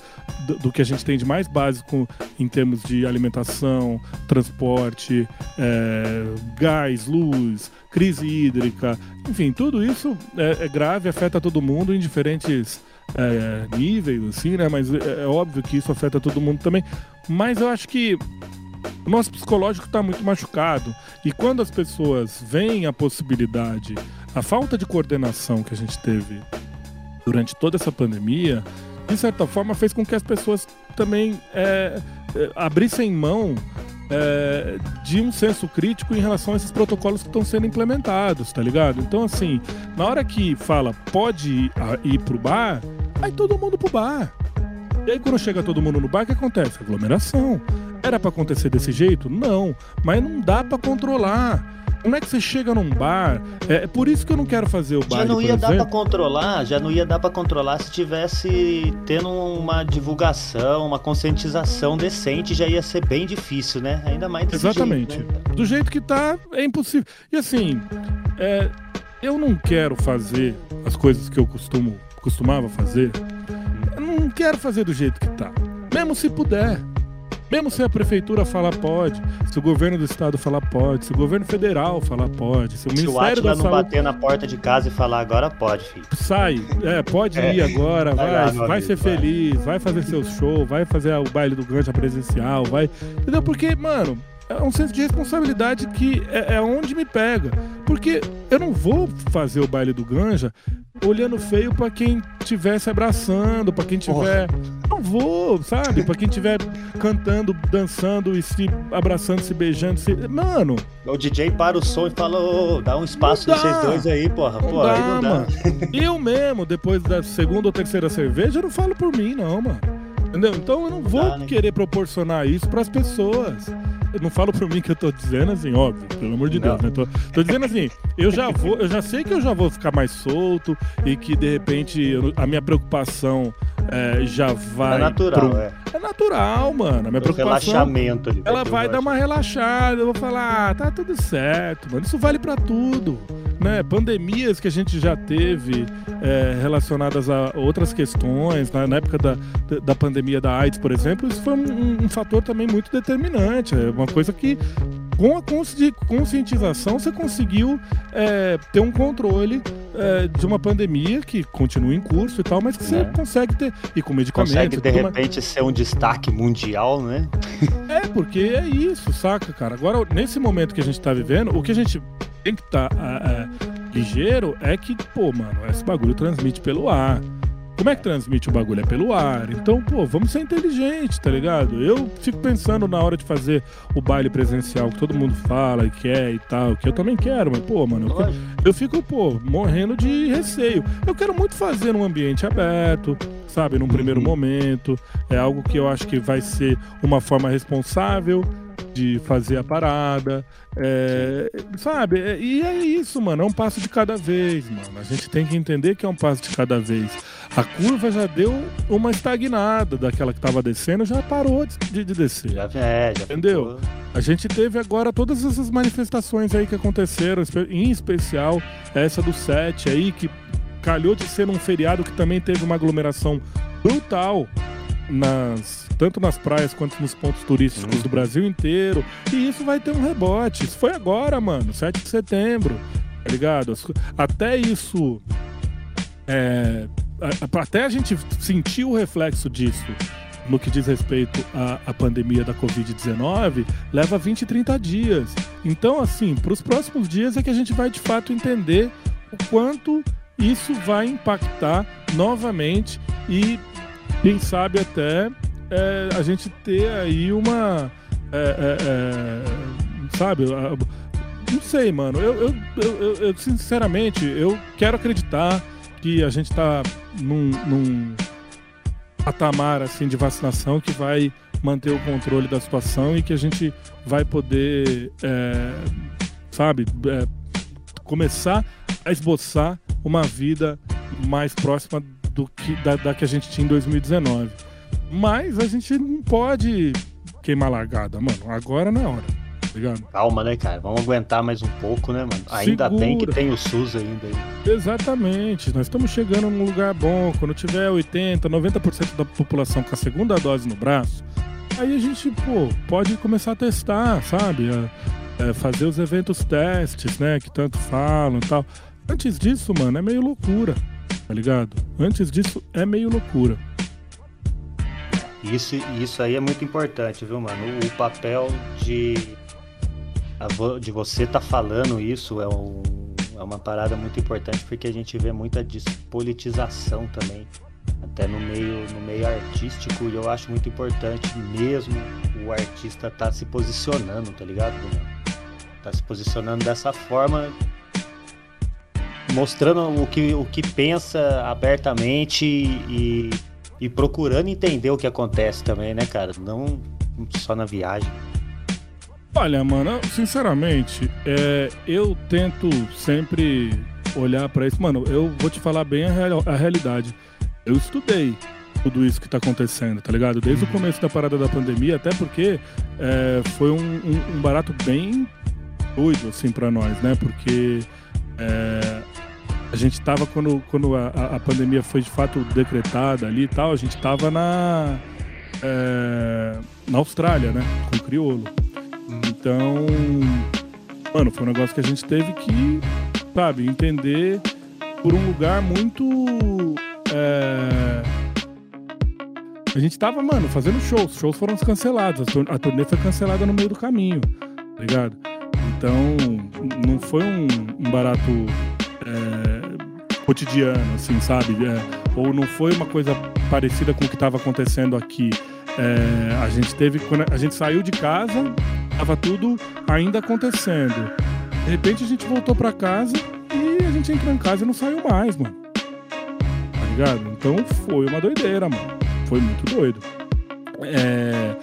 do, que a gente tem de mais básico em termos de alimentação, transporte, é, gás, luz, crise hídrica, enfim, tudo isso é, é grave, afeta todo mundo em diferentes é, níveis, assim, né? Mas é, é óbvio que isso afeta todo mundo também. Mas eu acho que o nosso psicológico está muito machucado. E quando as pessoas veem a possibilidade a falta de coordenação que a gente teve durante toda essa pandemia, de certa forma, fez com que as pessoas também é, é, abrissem mão é, de um senso crítico em relação a esses protocolos que estão sendo implementados, tá ligado? Então, assim, na hora que fala pode ir, pro bar, vai todo mundo pro bar. E aí, quando chega todo mundo no bar, o que acontece? Aglomeração. Era para acontecer desse jeito? Não. Mas não dá para controlar. Como é que você chega num bar? É, é por isso que eu não quero fazer o bar. Já não ia dar para controlar, já não ia dar para controlar se tivesse tendo uma divulgação, uma conscientização decente, já ia ser bem difícil, né? Ainda mais desse Exatamente. Jeito, né? Do jeito que tá, é impossível. E assim, é, eu não quero fazer as coisas que eu costumo, costumava fazer. Eu não quero fazer do jeito que tá. Mesmo se puder. Mesmo se a prefeitura falar pode, se o governo do estado falar pode, se o governo federal falar pode, se o se Ministério o da não Saúde... bater na porta de casa e falar agora pode, filho. Sai, é, pode é. ir agora, vai, vai, lá, vai ser vai. feliz, vai fazer seu show, vai fazer o baile do Ganja presencial, vai. Entendeu? Porque, mano, é um senso de responsabilidade que é, é onde me pega. Porque eu não vou fazer o baile do Ganja olhando feio para quem estiver se abraçando, para quem tiver. Não vou, sabe? Para quem estiver cantando, dançando e se abraçando, se beijando. Se... Mano. O DJ para o som e fala: oh, dá um espaço pra vocês dois aí, porra. Não porra, dá, aí não dá. Mano. Eu mesmo, depois da segunda ou terceira cerveja, eu não falo por mim, não, mano. Entendeu? Então eu não vou dá, né? querer proporcionar isso para as pessoas. Eu não falo por mim que eu tô dizendo assim, óbvio, pelo amor de não. Deus, né? Tô, tô, dizendo assim, eu já vou, eu já sei que eu já vou ficar mais solto e que de repente eu, a minha preocupação é, já vai. É natural, pro... é. É natural, mano. A minha preocupação. Relaxamento ali. Ela vai dar uma relaxada, eu vou falar, ah, tá tudo certo, mano. Isso vale para tudo né, pandemias que a gente já teve é, relacionadas a outras questões, né, na época da, da pandemia da AIDS, por exemplo, isso foi um, um fator também muito determinante. É uma coisa que com a conscientização você conseguiu é, ter um controle é, de uma pandemia que continua em curso e tal, mas que você é. consegue ter. E com medicamentos. Consegue de repente mais... ser um destaque mundial, né? É, porque é isso, saca, cara? Agora, nesse momento que a gente tá vivendo, o que a gente tem que estar tá, ligeiro é que, pô, mano, esse bagulho transmite pelo ar. Como é que transmite o bagulho? É pelo ar. Então, pô, vamos ser inteligentes, tá ligado? Eu fico pensando na hora de fazer o baile presencial que todo mundo fala e quer e tal, que eu também quero, mas, pô, mano, eu, eu fico, pô, morrendo de receio. Eu quero muito fazer num ambiente aberto, sabe, num primeiro uhum. momento. É algo que eu acho que vai ser uma forma responsável de fazer a parada, é, sabe? É, e é isso, mano. É um passo de cada vez, mano. A gente tem que entender que é um passo de cada vez. A curva já deu uma estagnada daquela que estava descendo, já parou de, de descer. Já, é, já Entendeu? Ficou... A gente teve agora todas essas manifestações aí que aconteceram, em especial essa do 7 aí, que calhou de ser um feriado que também teve uma aglomeração brutal nas tanto nas praias quanto nos pontos turísticos uhum. do Brasil inteiro. E isso vai ter um rebote. Isso foi agora, mano, 7 de setembro. Tá ligado? Até isso. É, até a gente sentir o reflexo disso no que diz respeito à, à pandemia da Covid-19, leva 20, 30 dias. Então, assim, para os próximos dias é que a gente vai de fato entender o quanto isso vai impactar novamente e quem sabe até é, a gente ter aí uma. É, é, é sabe? Não sei, mano. Eu, eu, eu, eu, sinceramente, eu quero acreditar que a gente está num, num patamar assim, de vacinação que vai manter o controle da situação e que a gente vai poder, é, sabe, é, começar a esboçar uma vida mais próxima do que, da, da, que a gente tinha em 2019. Mas a gente não pode queimar largada, mano. Agora não é hora. Tá ligado? Calma, né, cara? Vamos aguentar mais um pouco, né, mano? Ainda Segura. bem que tem o SUS ainda aí. Exatamente. Nós estamos chegando num lugar bom. Quando tiver 80, 90% da população com a segunda dose no braço, aí a gente, pô, pode começar a testar, sabe? É, é, fazer os eventos testes, né? Que tanto falam e tal. Antes disso, mano, é meio loucura tá ligado? Antes disso é meio loucura. Isso, isso aí é muito importante, viu, mano? O papel de, de você tá falando isso é, um, é uma parada muito importante porque a gente vê muita despolitização também, até no meio, no meio artístico, e eu acho muito importante mesmo o artista tá se posicionando, tá ligado, mano? Tá se posicionando dessa forma mostrando o que, o que pensa abertamente e, e procurando entender o que acontece também, né, cara? Não só na viagem. Olha, mano, sinceramente, é, eu tento sempre olhar para isso. Mano, eu vou te falar bem a, real, a realidade. Eu estudei tudo isso que tá acontecendo, tá ligado? Desde o uhum. começo da parada da pandemia, até porque é, foi um, um, um, barato bem doido, assim, para nós, né? Porque é, a gente estava quando, quando a, a, pandemia foi de fato decretada ali e tal, a gente estava na, é, na Austrália, né? Com o crioulo. Então, mano, foi um negócio que a gente teve que, sabe, entender por um lugar muito. É... A gente tava, mano, fazendo shows. Shows foram cancelados. A turnê foi cancelada no meio do caminho, tá ligado? Então, não foi um, um barato cotidiano, assim, sabe? É, ou não foi uma coisa parecida com o que estava acontecendo aqui. É, a gente teve, quando a gente saiu de casa, tava tudo ainda acontecendo. De repente a gente voltou para casa e a gente entrou em casa e não saiu mais, mano. Tá ligado? Então foi uma doideira, mano. Foi muito doido. É...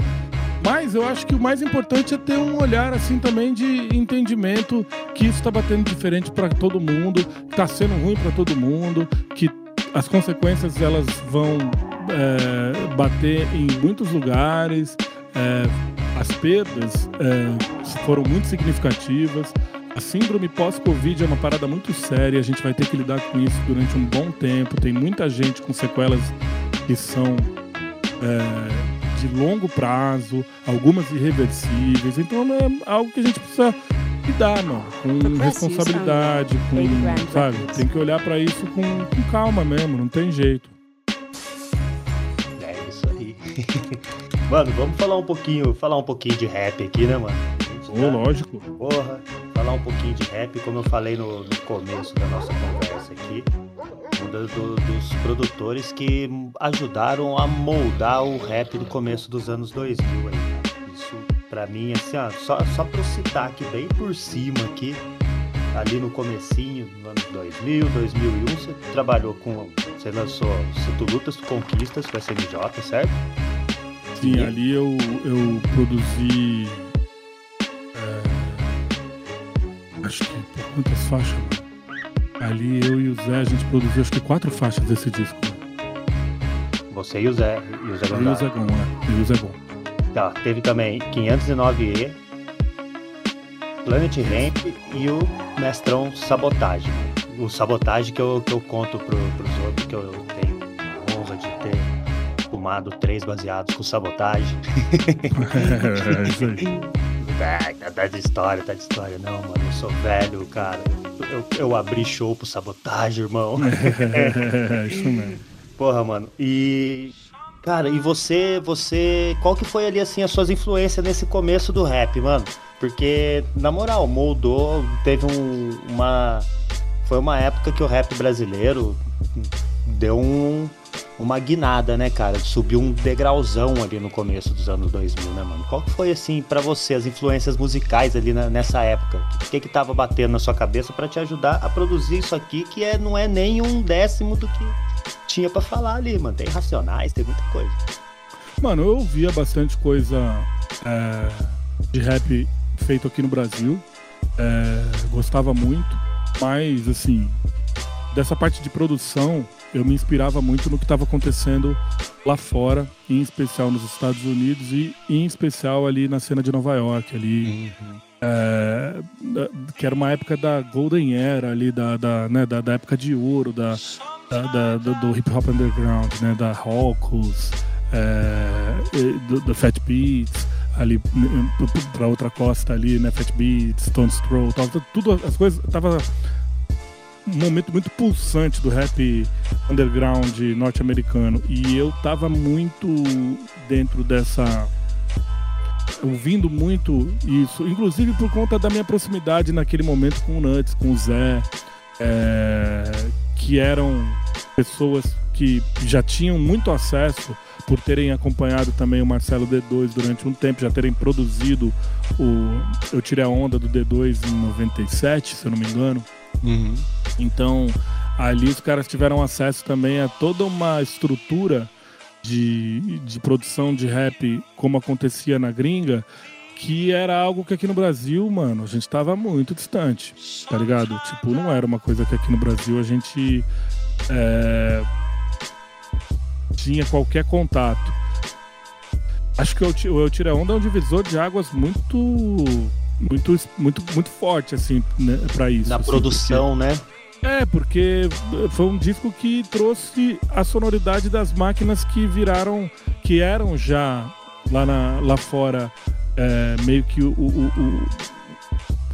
Mas eu acho que o mais importante é ter um olhar assim também de entendimento que isso está batendo diferente para todo mundo, está sendo ruim para todo mundo, que as consequências elas vão é, bater em muitos lugares, é, as perdas é, foram muito significativas. A síndrome pós-Covid é uma parada muito séria, a gente vai ter que lidar com isso durante um bom tempo. Tem muita gente com sequelas que são é, de longo prazo, algumas irreversíveis. Então é algo que a gente precisa lidar, mano, com responsabilidade, com, sabe? Tem que olhar para isso com, com calma mesmo, não tem jeito. É isso aí. mano, vamos falar um pouquinho, falar um pouquinho de rap aqui, né, mano? Oh, lógico. Porra, falar um pouquinho de rap, como eu falei no, no começo da nossa conversa aqui. Um do, do, dos produtores que ajudaram a moldar o rap do começo dos anos 2000 aí. Pra mim, assim, ó, só, só pra eu citar aqui bem por cima aqui, ali no comecinho, no ano 2000, 2001, você trabalhou com, você lançou Se Tu Lutas, Tu Conquistas com a SMJ, certo? Sim, e... ali eu, eu produzi Acho que quantas faixas? Ali eu e o Zé, a gente produziu acho que quatro faixas desse disco. Você e o Zé, e o Zé Gonçalves. E o Zé Gon, é. E o Zé. Tá, teve também 509E, Planet Ramp e o Mestrão Sabotagem. O Sabotagem que eu, que eu conto pro, pros outros, que eu tenho a honra de ter fumado três baseados com sabotagem. é. Ah, tá de história, tá de história. Não, mano, eu sou velho, cara. Eu, eu abri show pro sabotagem, irmão. é, isso mesmo. Porra, mano. E. Cara, e você, você. Qual que foi ali, assim, as suas influências nesse começo do rap, mano? Porque, na moral, moldou, teve um, uma. Foi uma época que o rap brasileiro deu um, uma guinada, né, cara? Subiu um degrauzão ali no começo dos anos 2000, né, mano? Qual que foi, assim, para você, as influências musicais ali na, nessa época? O que que tava batendo na sua cabeça para te ajudar a produzir isso aqui, que é, não é nem um décimo do que tinha para falar ali, mano? Tem Racionais, tem muita coisa. Mano, eu ouvia bastante coisa é, de rap feito aqui no Brasil. É, gostava muito, mas, assim, dessa parte de produção eu me inspirava muito no que estava acontecendo lá fora, em especial nos Estados Unidos e em especial ali na cena de Nova York, ali. Uhum. É, que era uma época da Golden Era ali, da, da, né, da, da época de ouro, da, da, da do hip hop underground, né, da Rocos, é, do, do Fat Beats ali para outra costa ali, né, Fat Beats, Stones Throw, tudo as coisas tava um momento muito pulsante do rap underground norte-americano. E eu tava muito dentro dessa. Ouvindo muito isso, inclusive por conta da minha proximidade naquele momento com o Nuts, com o Zé, é, que eram pessoas que já tinham muito acesso por terem acompanhado também o Marcelo D2 durante um tempo, já terem produzido o Eu Tirei a Onda do D2 em 97, se eu não me engano. Uhum. Então, ali os caras tiveram acesso também a toda uma estrutura de, de produção de rap, como acontecia na gringa, que era algo que aqui no Brasil, mano, a gente tava muito distante, tá ligado? Tipo, não era uma coisa que aqui no Brasil a gente é, tinha qualquer contato. Acho que o Eu Tira Onda é um divisor de águas muito muito, muito, muito forte, assim, né, pra isso. Na assim, produção, porque... né? É, porque foi um disco que trouxe a sonoridade das máquinas que viraram, que eram já lá, na, lá fora, é, meio que o, o,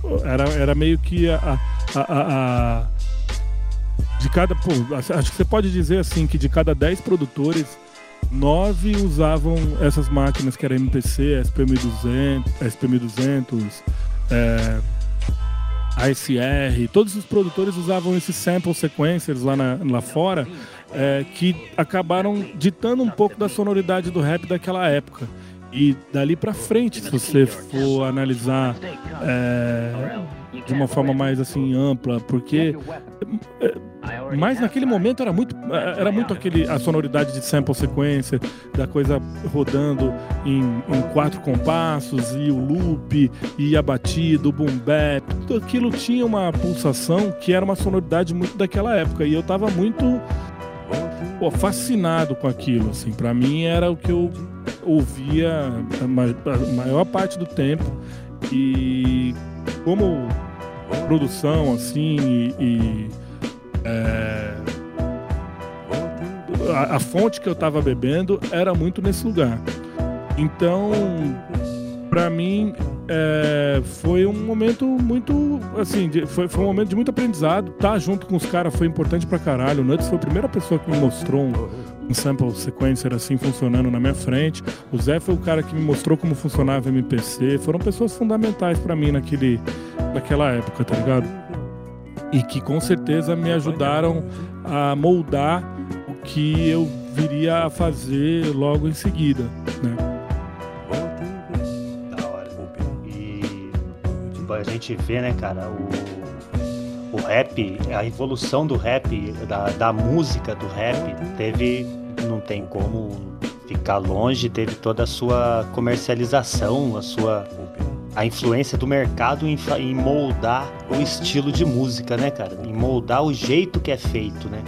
o, era, era meio que a, a, a, a de cada, pô, acho que você pode dizer assim que de cada 10 produtores nove usavam essas máquinas que era MPC, SP1200, SP1200, é, ASR, todos os produtores usavam esses sample sequencers lá, na, lá fora, é, que acabaram ditando um pouco da sonoridade do rap daquela época. E dali para frente, se você for analisar é, de uma forma mais assim ampla, porque é, Mas naquele momento era muito, era muito aquele, a sonoridade de sample sequência, da coisa rodando em, em quatro compassos, e o loop, e a batida, o boom bap, tudo aquilo tinha uma pulsação que era uma sonoridade muito daquela época. E eu tava muito pô, fascinado com aquilo, assim. Para mim era o que eu ouvia a maior parte do tempo. E como produção, assim, e, e é, a, a, fonte que eu estava bebendo era muito nesse lugar. Então, para mim, é, foi um momento muito, assim, de, foi, foi um momento de muito aprendizado. Tá junto com os caras foi importante pra caralho. O Nuts foi a primeira pessoa que me mostrou um sample sequencer assim funcionando na minha frente. O Zé foi o cara que me mostrou como funcionava MPC. Foram pessoas fundamentais para mim naquele, naquela época, tá ligado? E que com certeza me ajudaram a moldar o que eu viria a fazer logo em seguida, né? Da hora. E a gente vê, né, cara, o, o rap, a evolução do rap, da, da música do rap, teve, não tem como ficar longe, teve toda a sua comercialização, a sua a influência do mercado em, em, moldar o estilo de música, né, cara? Em moldar o jeito que é feito, né?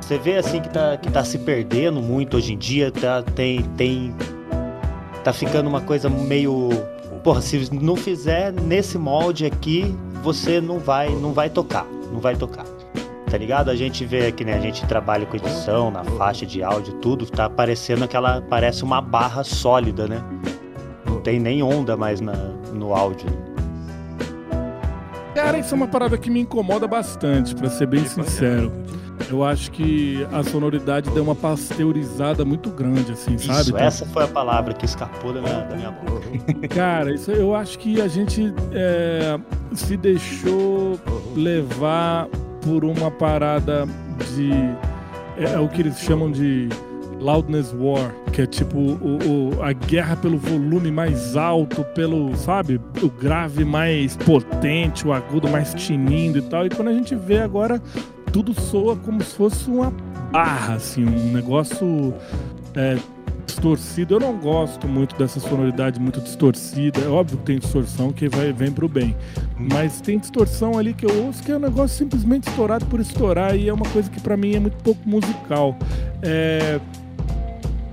Você vê assim que tá, que tá se perdendo muito hoje em dia, tá, tem, tem. Tá ficando uma coisa meio. Porra, se não fizer nesse molde aqui, você não vai, não vai tocar. Não vai tocar. Tá ligado? A gente vê que né, a gente trabalha com edição, na faixa de áudio, tudo, tá aparecendo aquela. Parece uma barra sólida, né? Não tem nem onda mais na, no áudio. Cara, isso é uma parada que me incomoda bastante, para ser bem sincero. Eu acho que a sonoridade deu uma pasteurizada muito grande, assim, isso, sabe? Então, essa foi a palavra que escapou da minha, da minha boca. Cara, isso eu acho que a gente é, se deixou levar por uma parada de. É, é o que eles chamam de Loudness War, que é tipo o, o, a guerra pelo volume mais alto, pelo, sabe, o grave mais potente, o agudo mais tinindo e tal. E quando a gente vê agora, tudo soa como se fosse uma barra, assim, um negócio é, distorcido. Eu não gosto muito dessa sonoridade muito distorcida. É óbvio que tem distorção que vai, vem pro bem. Mas tem distorção ali que eu ouço que é um negócio simplesmente estourado por estourar e é uma coisa que para mim é muito pouco musical. É,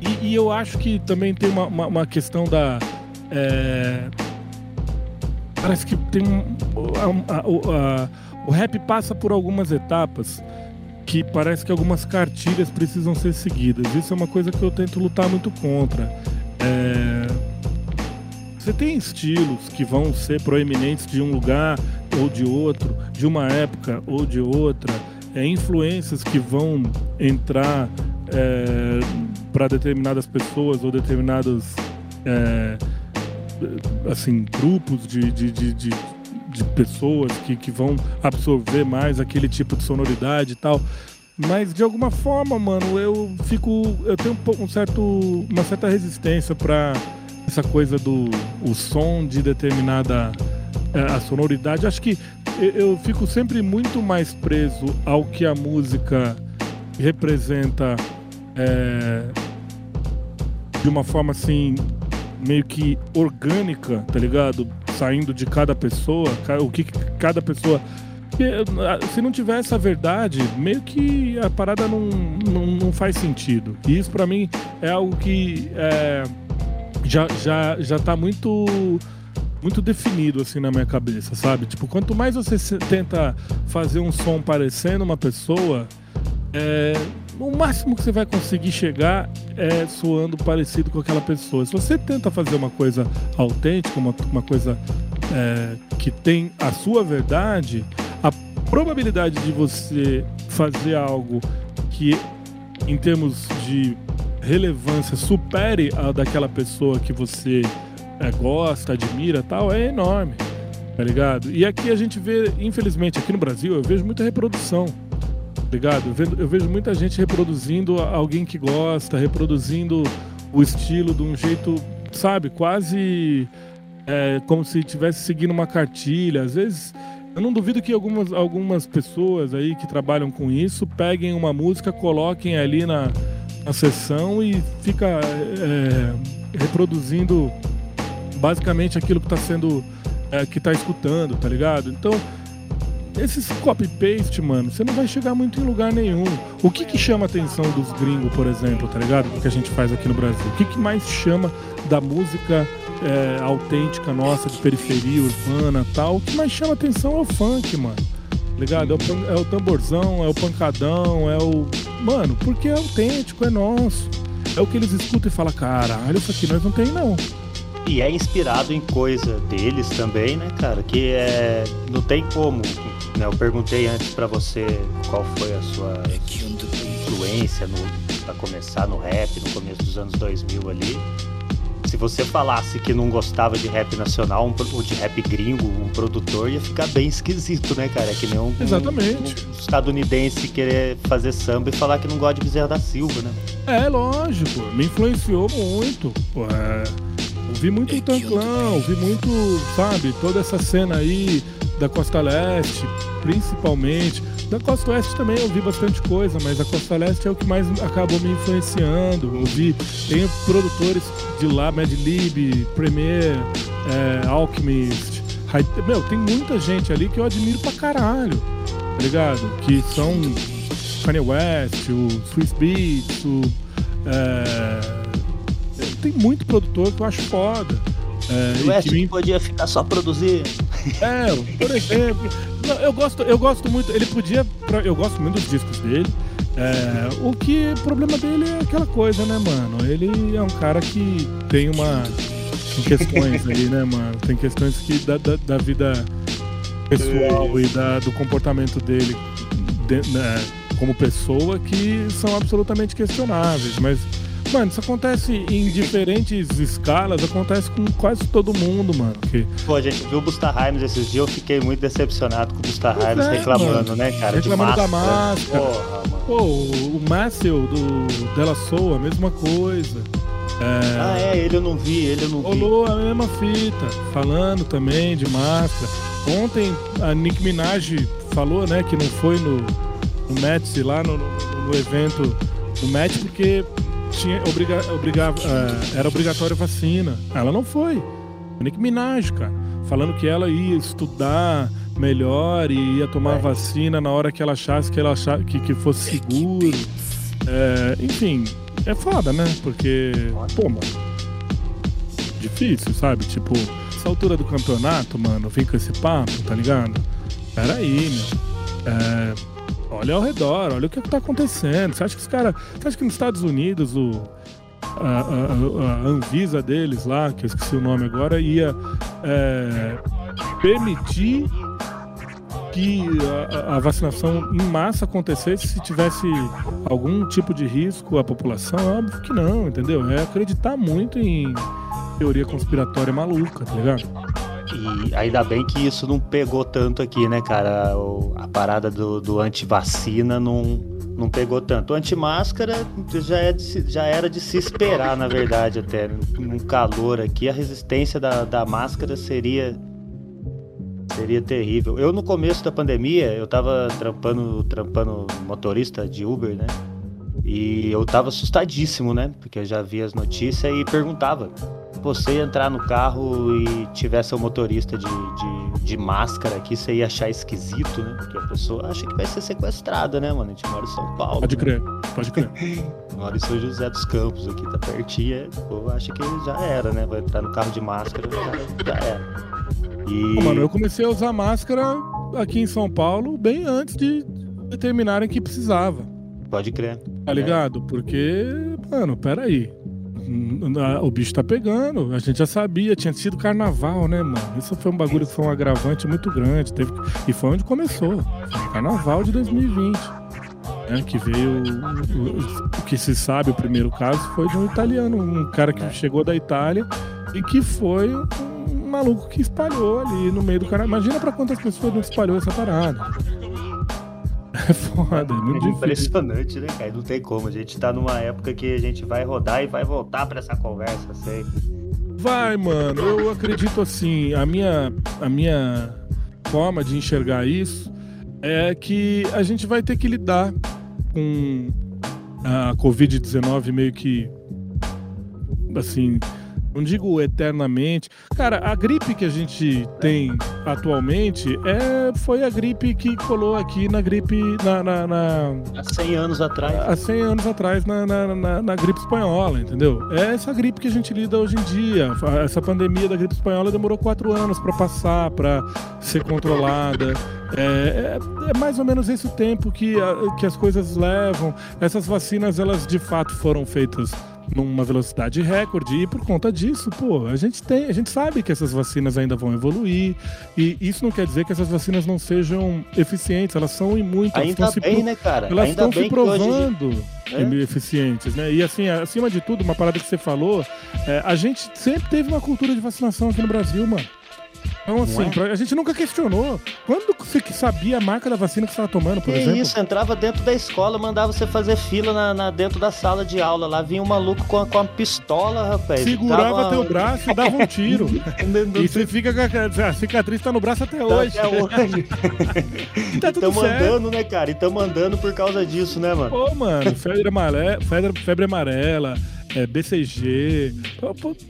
e, e eu acho que também tem uma, uma, uma questão da. É, parece que tem. A, a, a, o rap passa por algumas etapas que parece que algumas cartilhas precisam ser seguidas. Isso é uma coisa que eu tento lutar muito contra. É... Você tem estilos que vão ser proeminentes de um lugar ou de outro, de uma época ou de outra, é, influências que vão entrar é, para determinadas pessoas ou determinados é, assim grupos de, de, de, de, de pessoas que, que vão absorver mais aquele tipo de sonoridade e tal. Mas de alguma forma, mano, eu fico. Eu tenho um, um certo, uma certa resistência para essa coisa do o som de determinada é, a sonoridade. Acho que eu, eu fico sempre muito mais preso ao que a música representa é, de uma forma assim, meio que orgânica, tá ligado? Saindo de cada pessoa, o que cada pessoa. Se não tiver essa verdade, meio que a parada não, não, não faz sentido. E isso para mim é algo que é, já, já, já tá muito muito definido assim na minha cabeça, sabe? Tipo, quanto mais você tenta fazer um som parecendo uma pessoa, é, o máximo que você vai conseguir chegar é soando parecido com aquela pessoa. Se você tenta fazer uma coisa autêntica, uma, uma coisa é, que tem a sua verdade, a probabilidade de você fazer algo que, em termos de relevância, supere a daquela pessoa que você é, gosta, admira tal, é enorme. Tá ligado? E aqui a gente vê, infelizmente, aqui no Brasil, eu vejo muita reprodução ligado? Eu vejo, muita gente reproduzindo alguém que gosta, reproduzindo o estilo de um jeito, sabe, quase é, como se estivesse seguindo uma cartilha. Às vezes Eu não duvido que algumas, algumas pessoas aí que trabalham com isso peguem uma música, coloquem ali na, na sessão e fica é, reproduzindo basicamente aquilo que está sendo. É, que tá escutando, tá ligado? Então, esses copy-paste, mano, você não vai chegar muito em lugar nenhum. O que que chama a atenção dos gringos, por exemplo, tá ligado? O que a gente faz aqui no Brasil? O que que mais chama da música é, autêntica nossa, de periferia urbana tal? O que mais chama atenção é o funk, mano. Tá ligado? É o, é o tamborzão, é o pancadão, é o. Mano, porque é autêntico, é nosso. É o que eles escutam e falam, caralho, isso aqui nós não tem não. E é inspirado em coisa deles também, né, cara? Que é. Não tem como. Né? Eu perguntei antes para você qual foi a sua influência no, pra começar no rap no começo dos anos 2000 ali. Se você falasse que não gostava de rap nacional ou de rap gringo, um produtor ia ficar bem esquisito, né, cara? É que nem um, Exatamente. um, um estadunidense querer fazer samba e falar que não gosta de Bezerra da Silva, né? É, lógico. Me influenciou muito. Pô, é Ouvi muito o Tanclão, ouvi muito, sabe, toda essa cena aí da Costa Leste, principalmente. Da Costa Oeste também ouvi bastante coisa, mas a Costa Leste é o que mais acabou me influenciando. Ouvi, tenho produtores de lá, Mad Lib, Premier, é, Alchemist. Meu, tem muita gente ali que eu admiro pra caralho, tá ligado? Que são Kanye West, o Swiss Beats, o. É, tem muito produtor que eu acho foda. É, o West que podia ficar só produzindo. É, por exemplo. eu, gosto, eu gosto muito. Ele podia. Eu gosto muito dos discos dele. É, o que o problema dele é aquela coisa, né, mano? Ele é um cara que tem uma. Tem questões ali, né, mano? Tem questões que da, da, da vida pessoal e da, do comportamento dele de, né, como pessoa que são absolutamente questionáveis. Mas Mano, isso acontece em diferentes escalas, acontece com quase todo mundo, mano. Que... Pô, a gente viu o Busta Rhymes esses dias, eu fiquei muito decepcionado com o Busta Rhymes é, reclamando, mano. né, cara? Reclamando da máscara. Porra, mano. Pô, o Marcel do Della Soul, a mesma coisa. É... Ah, é, ele eu não vi, ele eu não vi. Rolou a mesma fita, falando também de máscara. Ontem a Nick Minaj falou, né, que não foi no, no Mets lá no, no, no evento do Met porque tinha obriga, obriga, uh, era obrigatória vacina. Ela não foi. Nick Minaj, cara, falando que ela ia estudar melhor e ia tomar vacina na hora que ela achasse que ela achasse, que, que fosse seguro. É, enfim, é foda, né? Porque, pô, mano, difícil, sabe? Tipo, essa altura do campeonato, mano, vem com esse papo, tá ligado? Peraí, meu. É, olha ao redor, olha o que está acontecendo. Você acha que os caras. Você acha que nos Estados Unidos o. A, a, a, Anvisa deles lá, que eu esqueci o nome agora, ia é, permitir que a, a, vacinação em massa acontecesse se tivesse algum tipo de risco à população? É óbvio que não, entendeu? É acreditar muito em teoria conspiratória maluca, tá ligado? E ainda bem que isso não pegou tanto aqui, né, cara? O, a parada do, do anti-vacina não, não pegou tanto. Anti-máscara já, é já era de se esperar, na verdade, até. Num calor aqui, a resistência da, da máscara seria seria terrível. Eu, no começo da pandemia, eu tava trampando, trampando motorista de Uber, né? E eu tava assustadíssimo, né? Porque eu já via as notícias e perguntava você entrar no carro e tivesse o motorista de, de, de, máscara aqui, você ia achar esquisito, né? Porque a pessoa acha que vai ser sequestrada, né, mano? A gente mora em São Paulo. Pode crer, pode crer. mora em São José dos Campos, aqui tá pertinho. O povo acha que já era, né? Vai entrar no carro de máscara, já, já era. E... Pô, mano, eu comecei a usar máscara aqui em São Paulo bem antes de determinarem que precisava. Pode crer. Tá ligado? Porque, mano, peraí o bicho tá pegando. A gente já sabia, tinha sido carnaval, né, mano? Isso foi um bagulho que foi um agravante muito grande. Teve, e foi onde começou. Carnaval de 2020. Né, que veio. O, o, que se sabe, o primeiro caso foi de um italiano, um cara que chegou da Itália e que foi um maluco que espalhou ali no meio do cara. Imagina para quantas pessoas não espalhou essa parada. É foda, é muito é impressionante, né, cara? Não tem como. A gente tá numa época que a gente vai rodar e vai voltar para essa conversa sempre. Vai, mano. Eu acredito assim. A minha, a minha forma de enxergar isso é que a gente vai ter que lidar com a Covid-19 meio que assim não digo eternamente. Cara, a gripe que a gente tem atualmente é, foi a gripe que colou aqui na gripe. Na, na, na há 100 anos atrás. Há 100 anos atrás, na, na, na, gripe espanhola, entendeu? É essa gripe que a gente lida hoje em dia. Essa pandemia da gripe espanhola demorou quatro anos para passar, para ser controlada. É, é, é, mais ou menos esse o tempo que, a, que as coisas levam. Essas vacinas, elas de fato foram feitas numa velocidade recorde e por conta disso, pô, a gente tem, a gente sabe que essas vacinas ainda vão evoluir e isso não quer dizer que essas vacinas não sejam eficientes, elas são e muito, ainda elas bem, se, né, cara? Elas ainda estão se provando hoje... é? eficientes, né? E assim, acima de tudo, uma parada que você falou, é, a gente sempre teve uma cultura de vacinação aqui no Brasil, mano. Então, assim, é? a gente nunca questionou. Quando você sabia a marca da vacina que você estava tomando, por que exemplo? isso, entrava dentro da escola, mandava você fazer fila na, na dentro da sala de aula. Lá vinha um maluco com a, com a pistola, rapaz. Segurava dava... teu braço e dava um tiro. e você fica com a, a cicatriz tá no braço até tá hoje. Até hoje. tá tudo e andando, né, cara? E tamo andando por causa disso, né, mano? Pô, mano, febre amarela, febre, febre amarela é, BCG.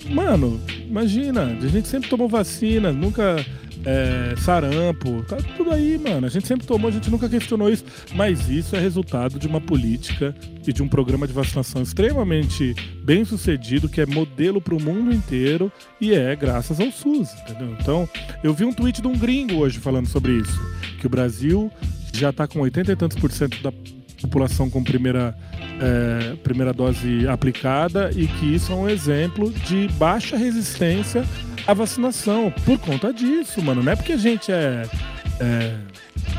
Mano, imagina, a gente sempre tomou vacina, nunca. É, sarampo, tá tudo aí, mano. A gente sempre tomou, a gente nunca questionou isso. Mas isso é resultado de uma política e de um programa de vacinação extremamente bem sucedido, que é modelo para o mundo inteiro e é graças ao SUS, entendeu? Então, eu vi um tweet de um gringo hoje falando sobre isso, que o Brasil já está com 80 e tantos por cento da população com primeira, é, primeira dose aplicada e que isso é um exemplo de baixa resistência à vacinação. Por conta disso, mano. Não é porque a gente é. é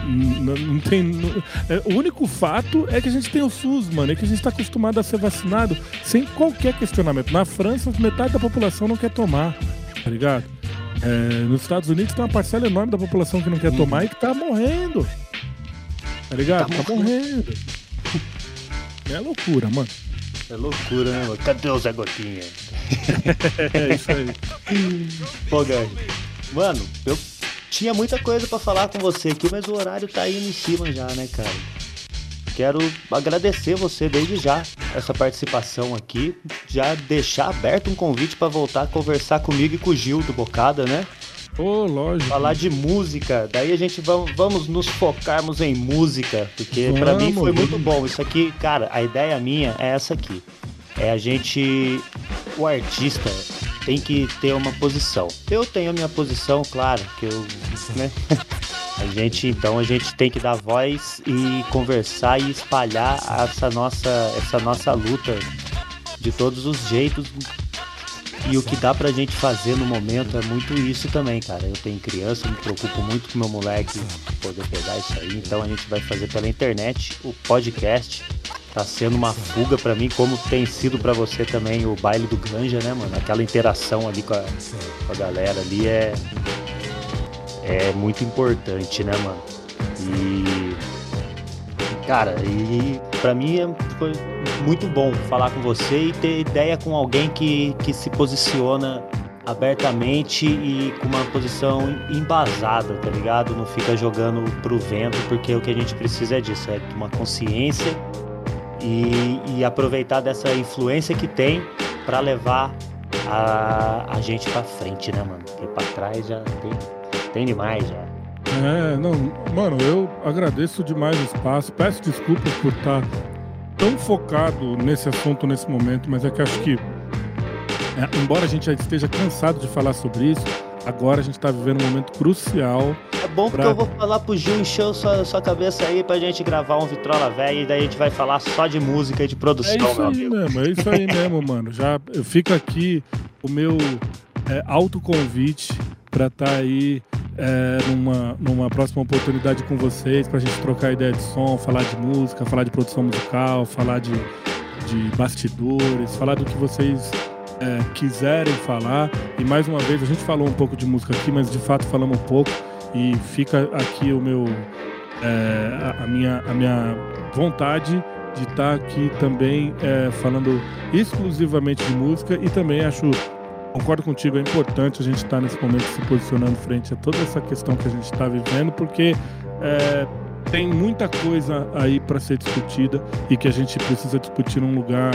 não, não tem. Não, é, o único fato é que a gente tem o SUS, mano, é que a gente está acostumado a ser vacinado sem qualquer questionamento. Na França, metade da população não quer tomar, tá ligado? É, nos Estados Unidos tem uma parcela enorme da população que não quer uhum. tomar e que tá morrendo. Tá ligado? Tá, tá morrendo. É loucura, mano. É loucura, né, mano? Cadê o Zé Gotinha? é isso aí. Pô. Mano, eu tinha muita coisa para falar com você aqui, mas o horário tá indo em cima já, né, cara? Quero agradecer você desde já essa participação aqui, já deixar aberto um convite para voltar a conversar comigo e com o Gil do Bocada, né? Oh, lógico. Falar de música. Daí a gente vamos, vamos nos focarmos em música, porque para mim foi muito bom. Isso aqui, cara, a ideia minha é essa aqui. É a gente. O artista tem que ter uma posição. Eu tenho a minha posição, claro, que eu. Né? A gente, então, a gente tem que dar voz e conversar e espalhar essa nossa, essa nossa luta de todos os jeitos e o que dá pra gente fazer no momento é muito isso também, cara. Eu tenho criança, me preocupo muito com meu moleque poder pegar isso aí. Então a gente vai fazer pela internet o podcast. Tá sendo uma fuga para mim, como tem sido para você também o baile do Ganja, né, mano? Aquela interação ali com a, com a galera ali é, é muito importante, né, mano? E Cara, e para mim é, foi muito bom falar com você e ter ideia com alguém que, que se posiciona abertamente e com uma posição embasada, tá ligado? Não fica jogando pro vento, porque o que a gente precisa é disso, é de uma consciência e, e aproveitar dessa influência que tem para levar a, a gente para frente, né, mano? Porque para trás já tem, tem demais já. É, não, mano, eu agradeço demais o espaço. Peço desculpas por estar tão focado nesse assunto nesse momento, mas é que acho que, é, embora a gente já esteja cansado de falar sobre isso, agora a gente está vivendo um momento crucial. É bom porque pra... eu vou falar pro Gil encher sua, sua cabeça aí pra gente gravar um Vitrola velho e daí a gente vai falar só de música e de produção, é isso aí amigo. mesmo, é isso aí mesmo, mano. Já fica aqui o meu é, autoconvite para estar tá aí é, numa, numa próxima oportunidade com vocês, para a gente trocar ideia de som, falar de música, falar de produção musical, falar de, de bastidores, falar do que vocês é, quiserem falar. E mais uma vez, a gente falou um pouco de música aqui, mas de fato falamos um pouco. E fica aqui o meu, é, a, a, minha, a minha vontade de estar tá aqui também é, falando exclusivamente de música e também acho concordo contigo, é importante a gente estar nesse momento se posicionando frente a toda essa questão que a gente está vivendo, porque é, tem muita coisa aí para ser discutida e que a gente precisa discutir num lugar,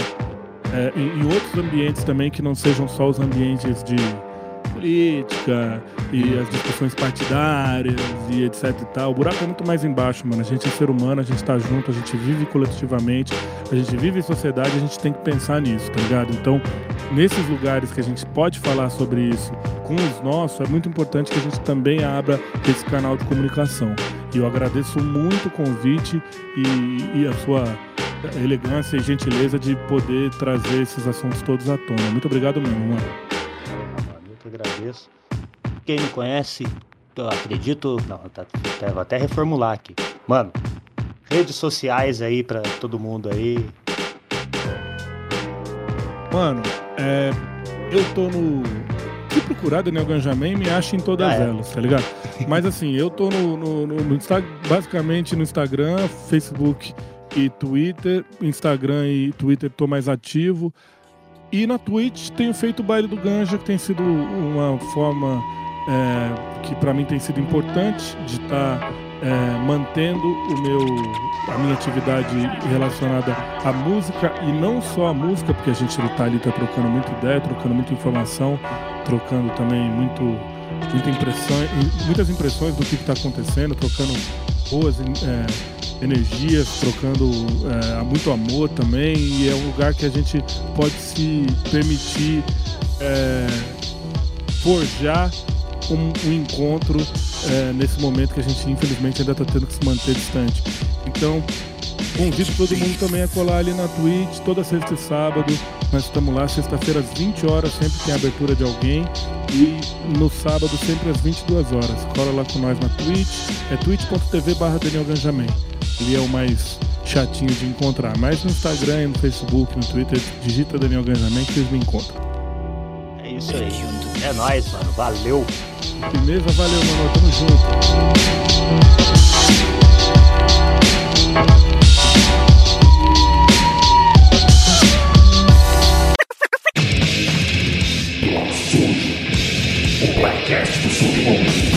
é, em, em outros ambientes também que não sejam só os ambientes de política e as discussões partidárias e etc e tal. O buraco é muito mais embaixo, mano. A gente é ser humano, a gente tá junto, a gente vive coletivamente, a gente vive em sociedade, a gente tem que pensar nisso, tá ligado? Então, nesses lugares que a gente pode falar sobre isso com os nossos, é muito importante que a gente também abra esse canal de comunicação. E eu agradeço muito o convite e, e a sua elegância e gentileza de poder trazer esses assuntos todos à tona. Muito obrigado mesmo, mano agradeço. Quem me conhece, eu acredito. Não, tá, tá, vou até reformular aqui. Mano, redes sociais aí pra todo mundo aí. Mano, é, eu tô no. Se procurar Daniel Ganjamin, me acha em todas ah, é. elas, tá ligado? Mas assim, eu tô no, no, no, no basicamente no Instagram, Facebook e Twitter. Instagram e Twitter tô mais ativo. E na Twitch tenho feito o baile do Ganja, que tem sido uma forma é, que para mim tem sido importante de estar tá, é, mantendo o meu, a minha atividade relacionada à música e não só a música, porque a gente está ali tá trocando muita ideia, trocando muita informação, trocando também muito, muita impressão, muitas impressões do que está acontecendo, trocando boas é, energias, trocando é, muito amor também. E é um lugar que a gente pode se permitir é, forjar um, um encontro é, nesse momento que a gente infelizmente ainda está tendo que se manter distante. Então, convido todo mundo também a colar ali na Twitch, toda sexta e sábado. Nós estamos lá, sexta-feira às 20 horas, sempre tem abertura de alguém. E no sábado, sempre às 22 horas. Cola lá com nós na Twitch, é twitch.tv barra. Ele é o mais chatinho de encontrar. Mas no Instagram, no Facebook, no Twitter, digita Daniel Ganjamin que vocês me encontram. É isso aí. É nóis, mano. Valeu. Beleza, valeu, mano. Tamo junto. o podcast do Sul